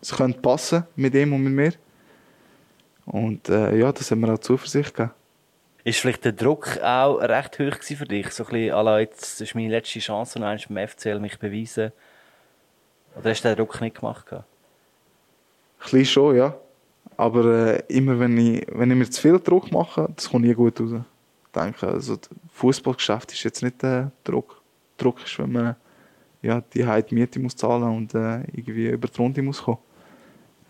es könnte passen mit ihm und mit mir. Und äh, ja, das hat mir auch Zuversicht gegeben. Ist vielleicht der Druck auch recht hoch für dich? So ein bisschen, à la, jetzt, ist meine letzte Chance, noch einmal beim FCL mich beweisen. Oder hast du den Druck nicht gemacht? Ein bisschen schon, ja. Aber äh, immer wenn ich, wenn ich mir zu viel Druck mache, das kommt nie gut raus. Denke, also Fußballgeschäft ist jetzt nicht der Druck. Druck ist, wenn man ja, die Heit Miete muss zahlen und äh, irgendwie über die Runde muss kommen.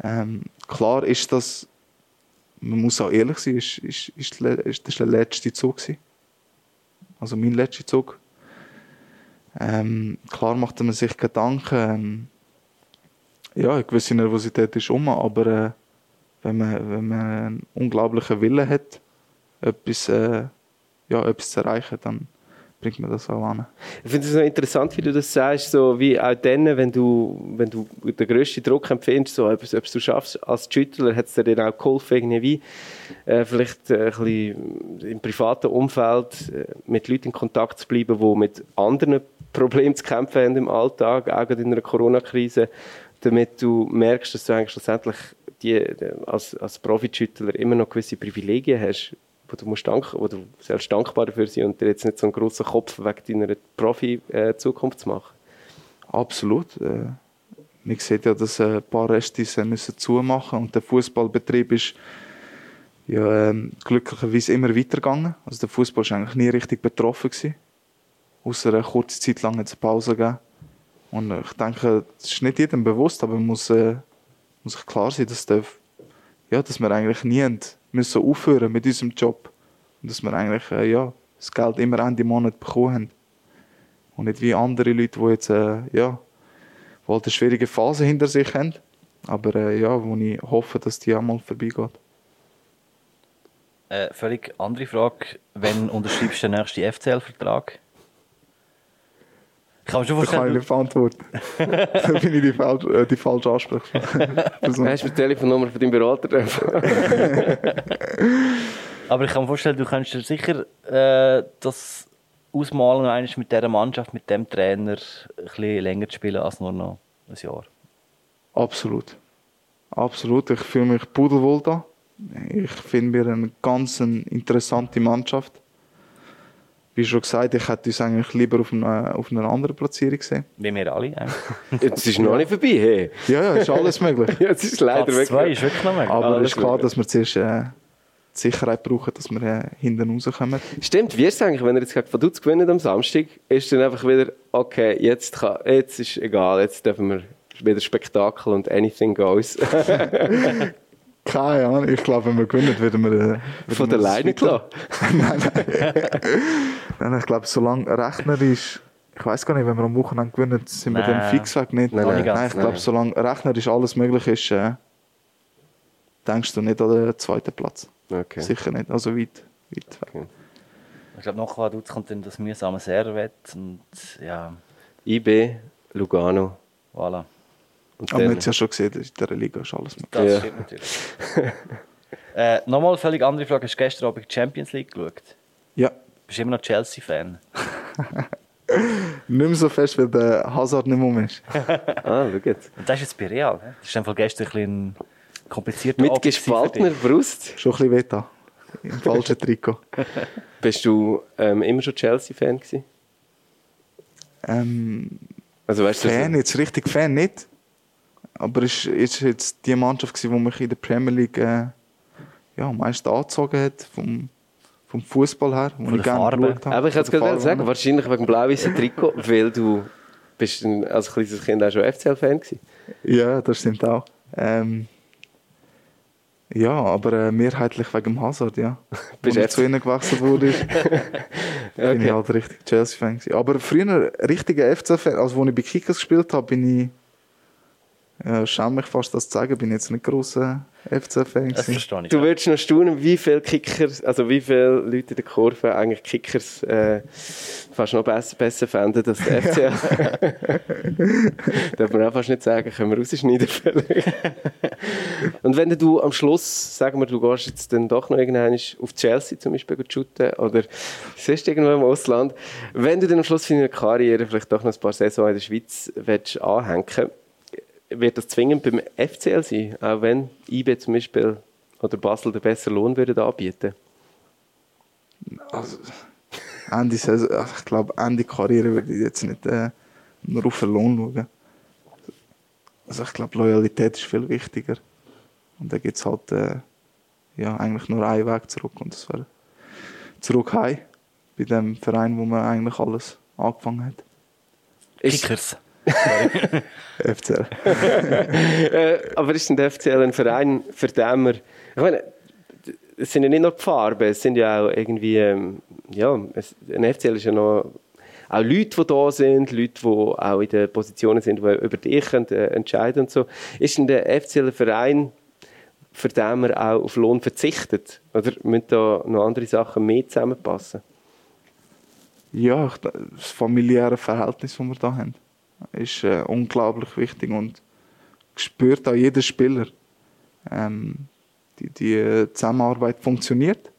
Ähm, klar ist das, man muss auch ehrlich sein, ist, ist, ist, ist das der letzte Zug gewesen. Also mein letzter Zug. Ähm, klar macht man sich Gedanken, ähm, ja, eine gewisse Nervosität ist um, aber äh, wenn, man, wenn man einen unglaublichen Willen hat, etwas, äh, ja, etwas zu erreichen, dann bringt man das auch an. Ich finde es noch interessant, wie du das sagst, so wie auch dann, wenn du, wenn du den grössten Druck empfindest, so, ob, ob du schaffst als Schüttler, hat es dir dann auch geholfen, irgendwie, äh, vielleicht äh, ein bisschen im privaten Umfeld äh, mit Leuten in Kontakt zu bleiben, die mit anderen Problemen zu kämpfen haben im Alltag, auch in einer Corona-Krise, damit du merkst, dass du eigentlich schlussendlich die, als, als Profi-Schüttler immer noch gewisse Privilegien hast, wo du, musst dank, wo du selbst dankbar dafür sein und dir jetzt nicht so einen grossen Kopf wegen deiner Profi-Zukunft zu machen. Absolut. Äh, man sieht ja, dass äh, ein paar Reste müssen zumachen und der Fußballbetrieb ist ja, ähm, glücklicherweise immer weitergegangen. Also der Fußball ist eigentlich nie richtig betroffen gewesen. Außer eine kurze Zeit lang hat es eine Pause gegeben. Und äh, ich denke, das ist nicht jedem bewusst, aber man muss, äh, muss klar sein, dass, der, ja, dass wir eigentlich nie müssen aufhören mit unserem Job. Und dass wir eigentlich äh, ja, das Geld immer Ende Monat bekommen haben. Und nicht wie andere Leute, die jetzt äh, ja, die halt eine schwierige Phase hinter sich haben. Aber äh, ja, wo ich hoffe, dass die auch mal vorbeigeht. Äh, völlig andere Frage. Wann unterschreibst du den nächsten FCL-Vertrag? Ich kann mir schon Da kann ich vorstellen, nicht beantworten. da bin ich die, falsch, äh, die falsche Ansprechperson. Hast du die Telefonnummer von deinem Berater? aber ich kann mir vorstellen, du kannst dir sicher äh, das ausmalen, einmal mit dieser Mannschaft, mit dem Trainer, ein bisschen länger zu spielen als nur noch ein Jahr. Absolut. Absolut. Ich fühle mich pudelwohl da. Ich finde wir eine ganz interessante Mannschaft. Wie schon gesagt, ich hätte uns eigentlich lieber auf einer, auf einer anderen Platzierung gesehen. Wie wir alle. eigentlich. Jetzt ist noch nicht vorbei. Hey. Ja, ja, ist alles möglich. Ja, es ist leider Platz zwei wirklich. ist wirklich noch möglich. Aber es ist klar, möglich. dass wir zuerst äh, die Sicherheit brauchen, dass wir äh, hinten rauskommen. Stimmt, wie ist es eigentlich, wenn ihr jetzt gegen Vaduz gewinnt am Samstag, ist dann einfach wieder, okay, jetzt, kann, jetzt ist egal, jetzt dürfen wir wieder Spektakel und anything goes. Keine Ahnung. Ich glaube, wenn wir gewinnen, werden wir... Werden Von wir der Leine klar. Nein, ich glaube, solange rechnerisch Ich weiß gar nicht, wenn wir am Wochenende gewinnen, sind wir Nein. dann fix weg nicht. Nein, nein. nein, ich Nein. glaube, solange rechnerisch alles möglich ist, äh, denkst du nicht an den zweiten Platz. Okay. Sicher nicht. Also weit, weit weg. Ich glaube, nach Vaduz kommt dann das mühsame Servet und ja, IB, Lugano. voilà. Und Aber man dann, hat es ja schon gesehen, in dieser Liga ist alles möglich. Das Ja. stimmt natürlich. äh, Nochmal eine völlig andere Frage. Hast du gestern Abend die Champions League geschaut? Ja, Bist du immer noch Chelsea-Fan? nicht mehr so fest, weil der Hazard nicht mehr ist. ah, schau jetzt. Und das ist jetzt bei Real. hä? Das ist einfach gestern ein bisschen komplizierter Mit gespaltener. Brust Schon ein bisschen weta. Im falschen Trikot. bist du ähm, immer schon Chelsea-Fan gewesen? Ähm, Also weißt du, Fan, jetzt richtig Fan nicht. Aber es ist, ist jetzt die Mannschaft, gewesen, die mich in der Premier League äh, ja, am meisten angezogen hat. Vom, vom Fußball her, wo Von ich der gerne Farbe. geschaut habe. Aber ich hätte es gerade sagen, wahrscheinlich wegen dem blau-weißen Trikot, weil du bist ein, als kleines Kind auch schon FCL-Fan gewesen. Ja, das stimmt auch. Ähm, ja, aber äh, mehrheitlich wegen dem Hazard, ja. Als ich zu ihnen gewechselt wurde, ist, bin ich halt richtig Chelsea-Fan. Aber früher richtiger FC-Fan, also als ich bei Kickers gespielt habe, bin ich, ja, schäme mich fast das zu sagen, bin ich jetzt nicht grosser FC-Fan. Das verstehe ich. Du würdest noch staunen, wie viele Kickers, also wie viele Leute in der Kurve eigentlich Kickers äh, fast noch besser, besser fänden als der FCL. Darf man auch fast nicht sagen, können wir rausschneiden vielleicht. Und wenn du am Schluss, sagen wir, du gehst jetzt dann doch noch irgendwann auf Chelsea zum Beispiel shooten oder sonst irgendwo im Ausland, wenn du dann am Schluss deiner Karriere vielleicht doch noch ein paar Saisons in der Schweiz willst anhängen wird das zwingend beim FCL sein, auch wenn IB zum Beispiel oder Basel den besseren Lohn würden anbieten Also, Ende Saison, also ich glaube, Ende Karriere würde ich jetzt nicht äh, nur auf den Lohn schauen. Also ich glaube, Loyalität ist viel wichtiger. Und da gibt es halt äh, ja, eigentlich nur einen Weg zurück. Und das wäre zurück heim, bei dem Verein, wo man eigentlich alles angefangen hat. Ist, Kickers. FCL. äh, aber ist denn der FCL ein Verein, für den wir... Ich meine, es sind ja nicht nur die Farben, es sind ja auch irgendwie... Ähm, ja, es, ein FCL ist ja noch... Auch Leute, die da sind, Leute, die auch in den Positionen sind, die über dich können, äh, entscheiden und so. Ist denn der FCL ein Verein, für den man auch auf Lohn verzichtet? Oder müssen da noch andere Sachen mehr zusammenpassen? Ja, das familiäre Verhältnis, das wir da haben, ist äh, unglaublich wichtig und spürt auch jeder Spieler. Ähm, die, die äh, Zusammenarbeit funktioniert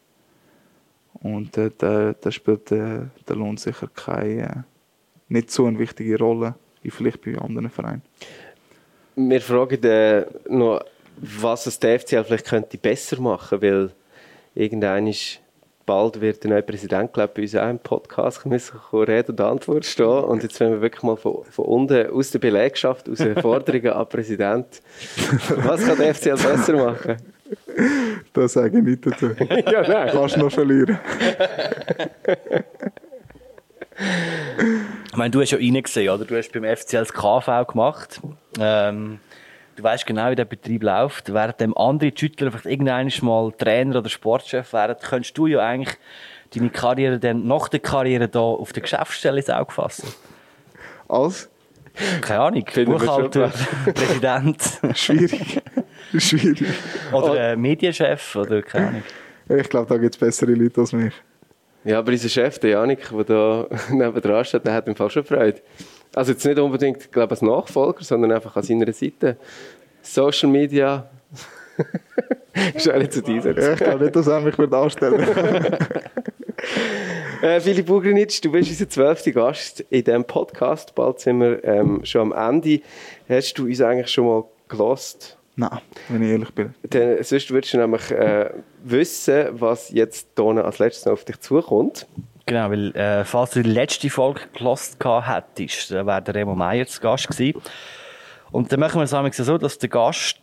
und äh, da, da spielt äh, der Lohn sicher keine, äh, nicht so eine wichtige Rolle wie vielleicht bei anderen Vereinen. Wir fragen äh, noch, was es der FCL vielleicht könnte besser machen, weil irgendein bald wird der neue Präsident, glaube ich, bei uns auch im Podcast müssen Rede und Antwort stehen. Und jetzt wollen wir wirklich mal von, von unten, aus der Belegschaft, aus den Forderungen an den Präsident. Was kann der FCL besser machen? Das sage ich nicht dazu. ja, nein. Kannst noch verlieren. Ich meine, du hast ja reingesehen, oder? Du hast beim FCL das KV gemacht. Ähm, du weißt genau, wie der Betrieb läuft. Während dem andere Schüttler vielleicht irgendwann mal Trainer oder Sportchef wären, könntest du ja eigentlich deine Karriere dann nach der Karriere da auf der Geschäftsstelle ins Auge fassen. Als Keine Ahnung, Finden Buchhalter, Präsident schwierig. schwierig. oder äh, Medienchef oder keine Ahnung. Ich glaube, da gibt es bessere Leute als mich. Ja, aber unser Chef, der Janik, der da neben steht, der hat im Fall schon Freude. Also jetzt nicht unbedingt, glaube ich, als Nachfolger, sondern einfach an seiner Seite. Social Media. nicht zu dieser. Ja, ich glaube nicht, dass er mich anstellen Äh, Philipp Bugrinic, du bist unser zwölfter Gast in diesem Podcast. Bald sind wir ähm, schon am Ende. Hast du uns eigentlich schon mal gelost? Nein, wenn ich ehrlich bin. Denn sonst würdest du nämlich äh, wissen, was jetzt hier als letztes auf dich zukommt. Genau, weil äh, falls du die letzte Folge gelost hättest, dann wäre der Remo Meier zu Gast gewesen. Und dann machen wir es so, dass der Gast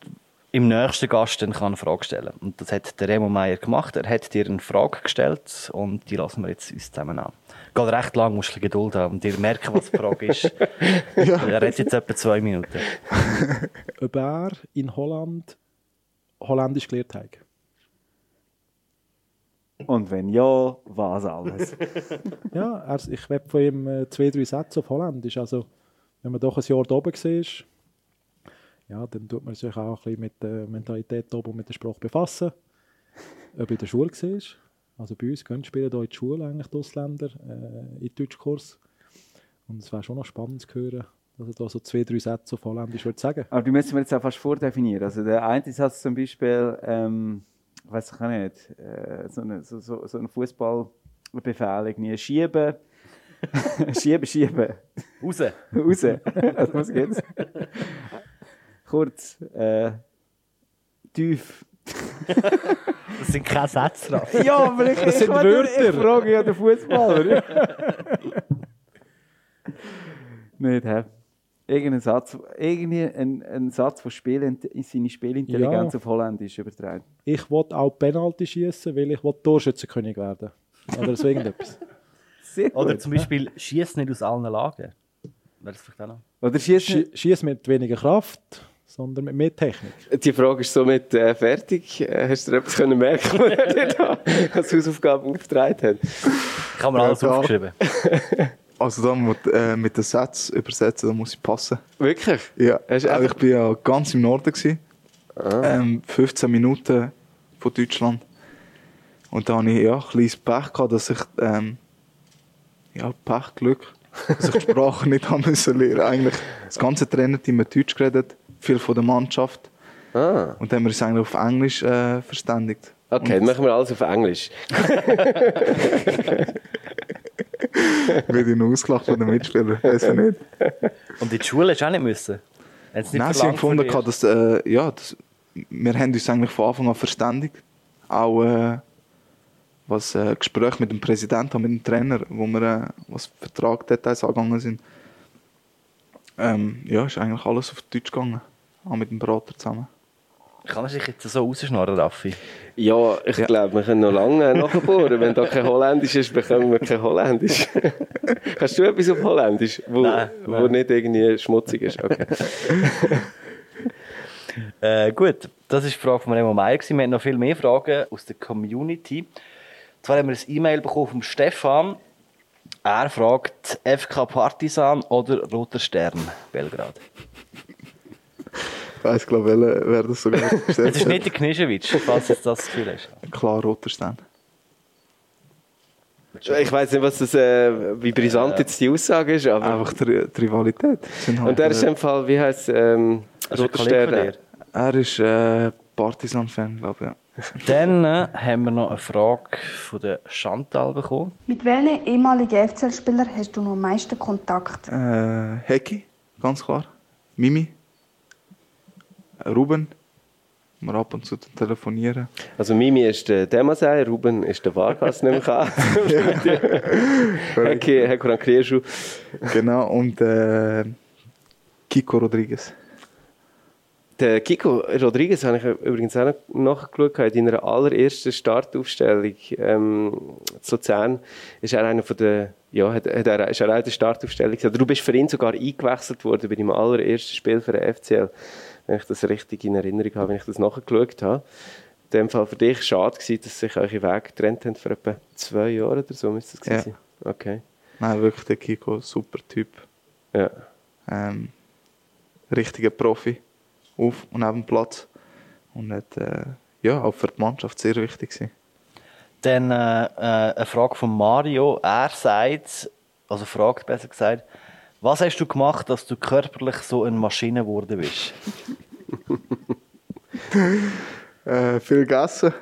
im nächsten Gast dann kann eine Frage stellen kann. Und das hat der Remo Meier gemacht. Er hat dir eine Frage gestellt und die lassen wir jetzt uns zusammen an. Geht recht lang, musst du ein Geduld haben und dir merken, was die Frage ist. Er hat jetzt etwa zwei Minuten. ob er in Holland Holländisch gelernt hat. Und wenn ja, was alles? Ja, er, ich werde von ihm äh, zwei, drei Sätze auf Holländisch. Also, wenn man doch ein Jahr da oben war, ja, dann tut man sich auch ein bisschen mit der Mentalität oben und mit der Sprache befassen. Ob in der Schule war. Also bei uns gehen spielen hier in die Schule eigentlich die Ausländer äh, in Deutschkurs. Und es wäre schon noch spannend zu hören, dass er da so zwei, drei Sätze auf Holländisch würde sagen. Aber die müssen wir jetzt auch fast vordefinieren. Also der eine Satz zum Beispiel, ähm, weiß ich auch nicht, äh, so eine, so, so, so ein Fußballbefehl irgendwie schieben. schieben, schieben. Raus. Raus. Also, was geht's? Kurz. Äh, tief. Das sind keine Sätze drauf. Ja, aber ich, Das ich, sind wollte- Wörter. ich frage ja den Fußballer. Nicht, hä? Irgendein Satz, irgendwie ein, Satz, der Spiel, seine Spielintelligenz Ja. auf Holländisch überträgt. Ich wollte auch Penalty schießen, weil ich will Torschützenkönig werden. Oder so irgendetwas. Oder zum Beispiel schießt nicht aus allen Lagen. Wäre das vielleicht auch noch? Oder Schieß mit weniger Kraft, sondern mit mehr Technik. Die Frage ist somit äh, fertig. Äh, Hast du dir etwas können merken, was er dir da als Hausaufgabe aufgetragen hat? Ich habe mir alles Ja, aufgeschrieben. Also da mit, äh, mit den Sätzen übersetzen, da muss ich passen. Wirklich? Ja, also einfach- ich bin ja ganz im Norden. Gewesen. Ähm, 15 Minuten von Deutschland. Und da hatte ich ja, ein kleines Pech, gehabt, dass ich... Ähm, ja, Pech, Glück. Dass ich die Sprache nicht haben müssen lernen. Eigentlich das ganze Trainerteam hat Deutsch geredet, viel von der Mannschaft. Ah. Und dann haben wir uns eigentlich auf Englisch äh, verständigt. Okay, dann machen wir alles auf Englisch. Werde ich noch ausgelacht von den Mitspielern. Weiß ich nicht. Und in die Schule hast du auch nicht müssen? Nicht Nein, sie haben gefunden, dir? dass, äh, ja, das, wir haben uns eigentlich von Anfang an verständigt. Auch äh, was äh, Gespräche mit dem Präsidenten, mit dem Trainer, wo wir äh, was Vertragdetails angegangen sind. Ähm, ja, ist eigentlich alles auf Deutsch gegangen. Auch mit dem Berater zusammen. Kann er sich jetzt so rausschnorren, Raffi? Ja, ich glaube, wir können noch lange nachbohren. Wenn da kein Holländisch ist, bekommen wir kein Holländisch. Kannst du etwas auf Holländisch, wo, Nein, wo nein. nicht irgendwie schmutzig ist? Okay. Äh, gut, das war die Frage von Remo Meier. Wir haben noch viel mehr Fragen aus der Community. Zwar haben wir ein E-Mail bekommen vom Stefan. Er fragt, FK Partisan oder Roter Stern Belgrad? Ich weiss, glaube wer, wer das sogar Es ist nicht der Knischewitsch, falls du jetzt das Gefühl hast. Klar, roter Stern. Ich weiß nicht, was das, äh, wie brisant jetzt die Aussage ist, aber. Einfach die, die Rivalität. Halt, Und der ist äh, im Fall, wie heißt ähm, ist ein Roter Stern? Er ist äh, Partisan-Fan, glaube ich. Ja. Dann äh, haben wir noch eine Frage von der Chantal bekommen. Mit welchen ehemaligen FCL-Spielern hast du noch am meisten Kontakt? Äh, Hecki, ganz klar. Mimi. Ruben. Wir ab und zu telefonieren. Also Mimi ist der Demasei, Ruben ist der Vargas, nehme ich an. Hecki, Hecki Rankrieschu. Genau, und äh, Kiko Rodriguez. Der Kiko Rodriguez habe ich übrigens auch nachgeschaut. In deiner allerersten Startaufstellung ähm, zu Luzern ist er einer von der, ja, hat, hat er, ist er auch in der Startaufstellung. Du bist für ihn sogar eingewechselt worden bei deinem allerersten Spiel für den FCL, wenn ich das richtig in Erinnerung habe, wenn ich das nachgeschaut habe. In dem Fall für dich schade gewesen, dass sich eure Wege getrennt haben für etwa zwei Jahre oder so, müsste es Ja. gewesen sein. Okay. Nein, wirklich der Kiko, super Typ. Ja. Ähm, richtiger Profi. Auf und neben dem Platz. Und hat, äh, ja, auch für die Mannschaft sehr wichtig gewesen. Dann äh, äh, eine Frage von Mario. Er sagt, also fragt besser gesagt, was hast du gemacht, dass du körperlich so eine Maschine geworden bist? Äh, viel gegessen.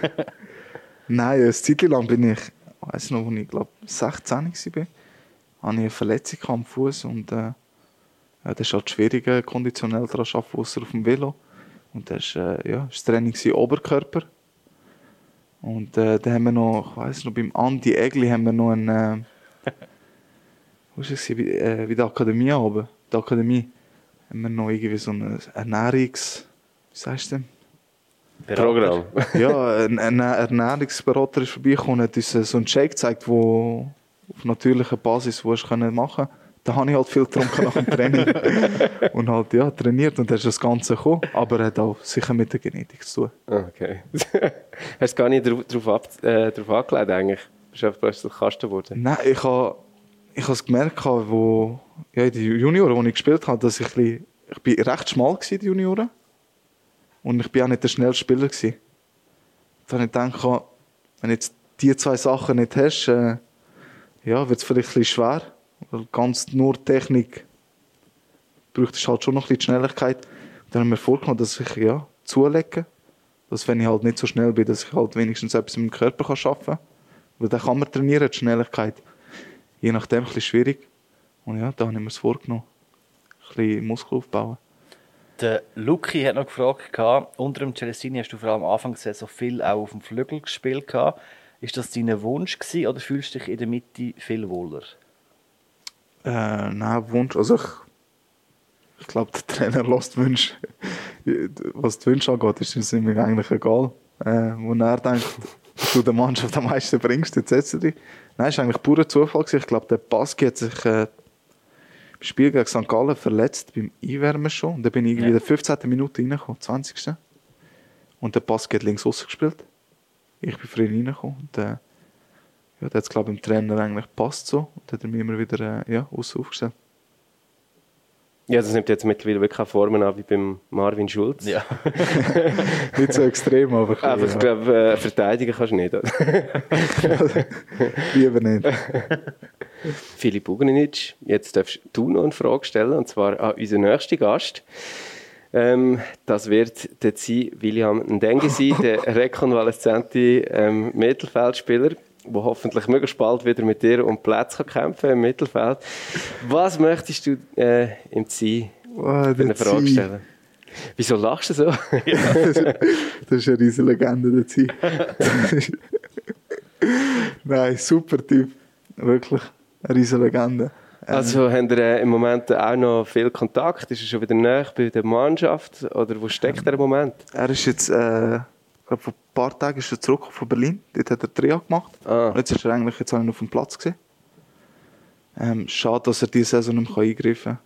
Nein, eine Zeit lang bin ich, ich weiß noch, als ich glaube 16 war, hatte ich eine Verletzung am Fuß und äh, das ist halt schwierig, äh, konditionell daran zu arbeiten, ausser auf dem Velo. Und das war äh, ja, das Training war Oberkörper. Und äh, dann haben wir noch, ich weiß noch, beim Andi Egli haben wir noch einen, äh, wo war wie, äh, wie die Akademie oben, die Akademie, haben wir noch irgendwie so ein Ernährungs, wie sagst du denn? Programm. ja, ein, ein Ernährungsberater ist vorbeigekommen und hat uns so einen Shake gezeigt, wo auf natürlicher Basis wo machen da habe ich halt viel getrunken nach dem Training. und halt, ja, trainiert und dann ist das Ganze gekommen. Aber er hat auch sicher mit der Genetik zu tun. Okay. Hast du gar nicht darauf, äh, darauf angelegt eigentlich? Bist du einfach plötzlich Kasten geworden? Nein, ich habe ich habe es gemerkt, wo, ja, in den Junioren, wo ich gespielt habe, dass ich, bisschen, ich bin recht schmal war den Junioren. Und ich bin auch nicht der schnellste Spieler. Gewesen. Dann habe ich gedacht, wenn du jetzt diese zwei Sachen nicht hast, äh, ja, wird es vielleicht ein bisschen schwer. Weil ganz nur Technik braucht es halt schon noch ein bisschen Schnelligkeit. Dann habe ich mir vorgenommen, dass ich ja, zulege. Dass wenn ich halt nicht so schnell bin, dass ich halt wenigstens etwas mit dem Körper arbeiten kann. Weil dann kann man trainieren, die Schnelligkeit. Je nachdem ein bisschen schwierig. Und ja, da habe ich mir es vorgenommen. Ein bisschen Muskel aufbauen. Der Luki hat noch gefragt, gehabt, unter dem Celestini hast du vor allem am Anfang gesehen, so viel auch auf dem Flügel gespielt. Gehabt. Ist das dein Wunsch gewesen, oder fühlst du dich in der Mitte viel wohler? Äh, nein, Wunsch. Also ich, ich glaube, der Trainer lässt Wünsche. Was die Wünsche angeht, ist es ihm eigentlich egal. Äh, wo er denkt, du der Mannschaft am meisten bringst, jetzt setzt dich. Nein, es war eigentlich purer Zufall. Ich glaube, der Baski hat sich äh, im Spiel gegen St. Gallen verletzt, beim Einwärmen schon. Und dann bin ich irgendwie in der 15. Minute reingekommen, 20. Und der Baski hat links außen gespielt. Ich bin früh reingekommen. Und, äh, ja, der hat es, glaube ich, dem Trainer eigentlich passt so. Und hat er mich immer wieder äh, ja, außen aufgestellt. Ja, das nimmt jetzt mittlerweile wirklich auch Formen an wie beim Marvin Schulz. Ja. Nicht so extrem, aber ein Aber ich bisschen, glaube, äh, verteidigen kannst du nicht. Lieber nicht. Philipp Ugrinic, jetzt darfst du noch eine Frage stellen, und zwar an unseren nächsten Gast. Ähm, das wird der sein William Ndenge sein, der rekonvaleszente ähm, Mittelfeldspieler, der hoffentlich möglichst bald wieder mit dir um Platz kann kämpfen im Mittelfeld. Was möchtest du äh, im Ziel Oh, eine Frage stellen? Wieso lachst du so? das ist eine riesige Legende, der Zi. Nein, super Typ. Wirklich. Eine riesige Legende. Ähm, Also haben wir äh, im Moment auch noch viel Kontakt? Ist er schon wieder näher bei der Mannschaft? Oder wo steckt er im Moment? Er ist jetzt, äh, glaube, vor ein paar Tagen ist er zurück von Berlin. Dort hat er Tria gemacht. Ah. Und jetzt ist er eigentlich jetzt auch auf dem Platz gesehen. Ähm, schade, dass er diese Saison nicht mehr eingreifen kann.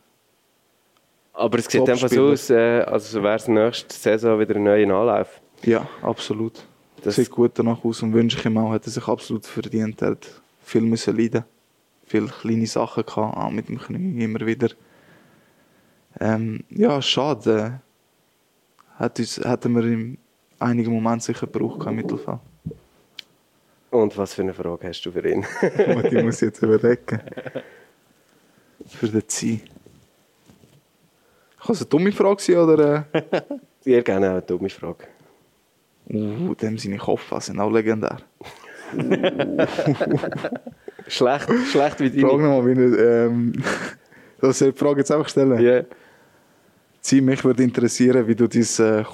Aber es sieht einfach so aus, äh, als wäre es nächste Saison wieder ein neuer Anlauf. Ja, absolut. Das- sieht gut danach aus und wünsche ich ihm auch. Hat er sich absolut verdient. Er hat viel müssen leiden. Viele kleine Sachen gehabt, auch mit dem Knie immer wieder. Ähm, ja, schade. Äh, hat uns, hätten wir in einigen Momenten sicher gebraucht im Mittelfeld. Und was für eine Frage hast du für ihn? Die muss ich jetzt überlegen. Für den Ziel. Kann es eine dumme Frage sein oder? Äh? Sehr gerne auch eine dumme Frage. Uh, dem seine Kopf sind auch legendär. Schlecht, schlecht wie Frag deine. nochmal, wie er, ähm, dass ich die Frage jetzt einfach stellen. Ja. Zieh, mich würde interessieren, wie du dein äh,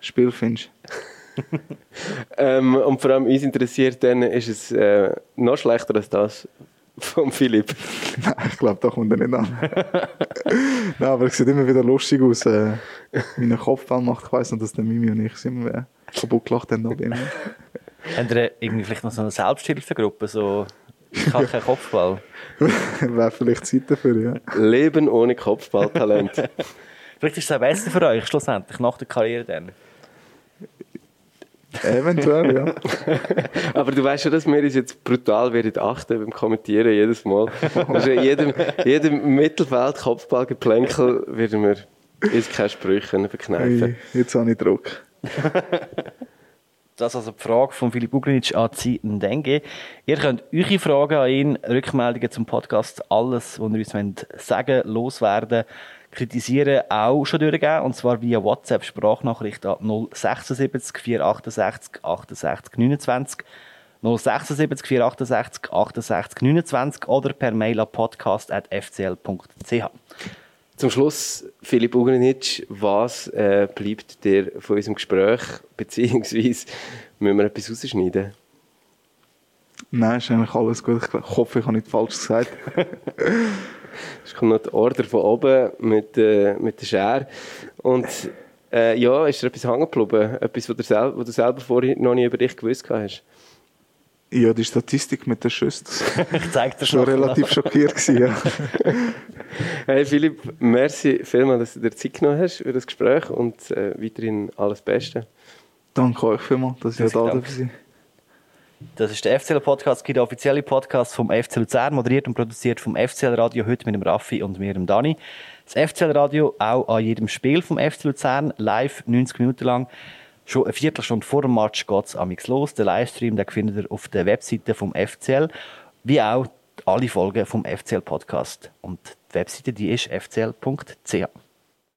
Kopfballspiel findest. Ähm, und vor allem uns interessiert dann, ist es äh, noch schlechter als das von Philipp. Nein, ich glaube, da kommt er nicht an. Nein, aber es sieht immer wieder lustig aus, äh, wie ein Kopfball macht. Ich weiss noch, dass der Mimi und ich sind immer äh, kaputt gelacht haben. Habt ihr irgendwie vielleicht noch so eine Selbsthilfegruppe, so ich habe keinen Kopfball? Wäre vielleicht Zeit dafür, ja. Leben ohne Kopfballtalent. Vielleicht ist es auch besser für euch, schlussendlich, nach der Karriere dann. Eventuell, ja. Aber du weißt schon, dass wir uns jetzt brutal werden achten beim Kommentieren jedes Mal. Also in jedem, jedem Mittelfeld-Kopfballgeplänkel werden wir uns keine Sprüche können verkneifen. Hey, jetzt habe ich Druck. Das ist also die Frage von Philipp Ugrinic an Sie Ndenge. Ihr könnt eure Fragen an ihn, Rückmeldungen zum Podcast, alles, was ihr uns wollt sagen loswerden, kritisieren, auch schon durchgeben. Und zwar via WhatsApp Sprachnachricht an 076 468 68 29. 076 468 68 29 oder per Mail an podcast.fcl.ch. Zum Schluss, Philipp Ugrinic, was äh, bleibt dir von unserem Gespräch, beziehungsweise müssen wir etwas rausschneiden? Nein, ist eigentlich alles gut. Ich hoffe, ich habe nicht falsch gesagt. Es kommt noch die Order von oben mit, äh, mit der Schere. Und äh, ja, ist dir etwas hängen geblieben? Etwas, was du, sel was du selber vorher noch nie über dich gewusst hast? Ja, die Statistik mit den Schüssen, das Ich zeige dir war schon noch. relativ schockiert. Gewesen, ja. Hey Philipp, merci vielmals, dass du dir Zeit genommen hast für das Gespräch und äh, weiterhin alles Beste. Danke euch vielmals, dass ihr da Dank. seid. Das ist der FCL-Podcast, der offizielle Podcast vom FC Luzern, moderiert und produziert vom FCL-Radio, heute mit dem Raffi und mir, dem Dani. Das FCL-Radio auch an jedem Spiel vom FC Luzern, live 90 Minuten lang. Schon eine Viertelstunde vor dem Match geht es amix los. Den Livestream den findet ihr auf der Webseite vom FCL, wie auch alle Folgen vom FCL-Podcast. Und die Webseite die ist fcl.ch.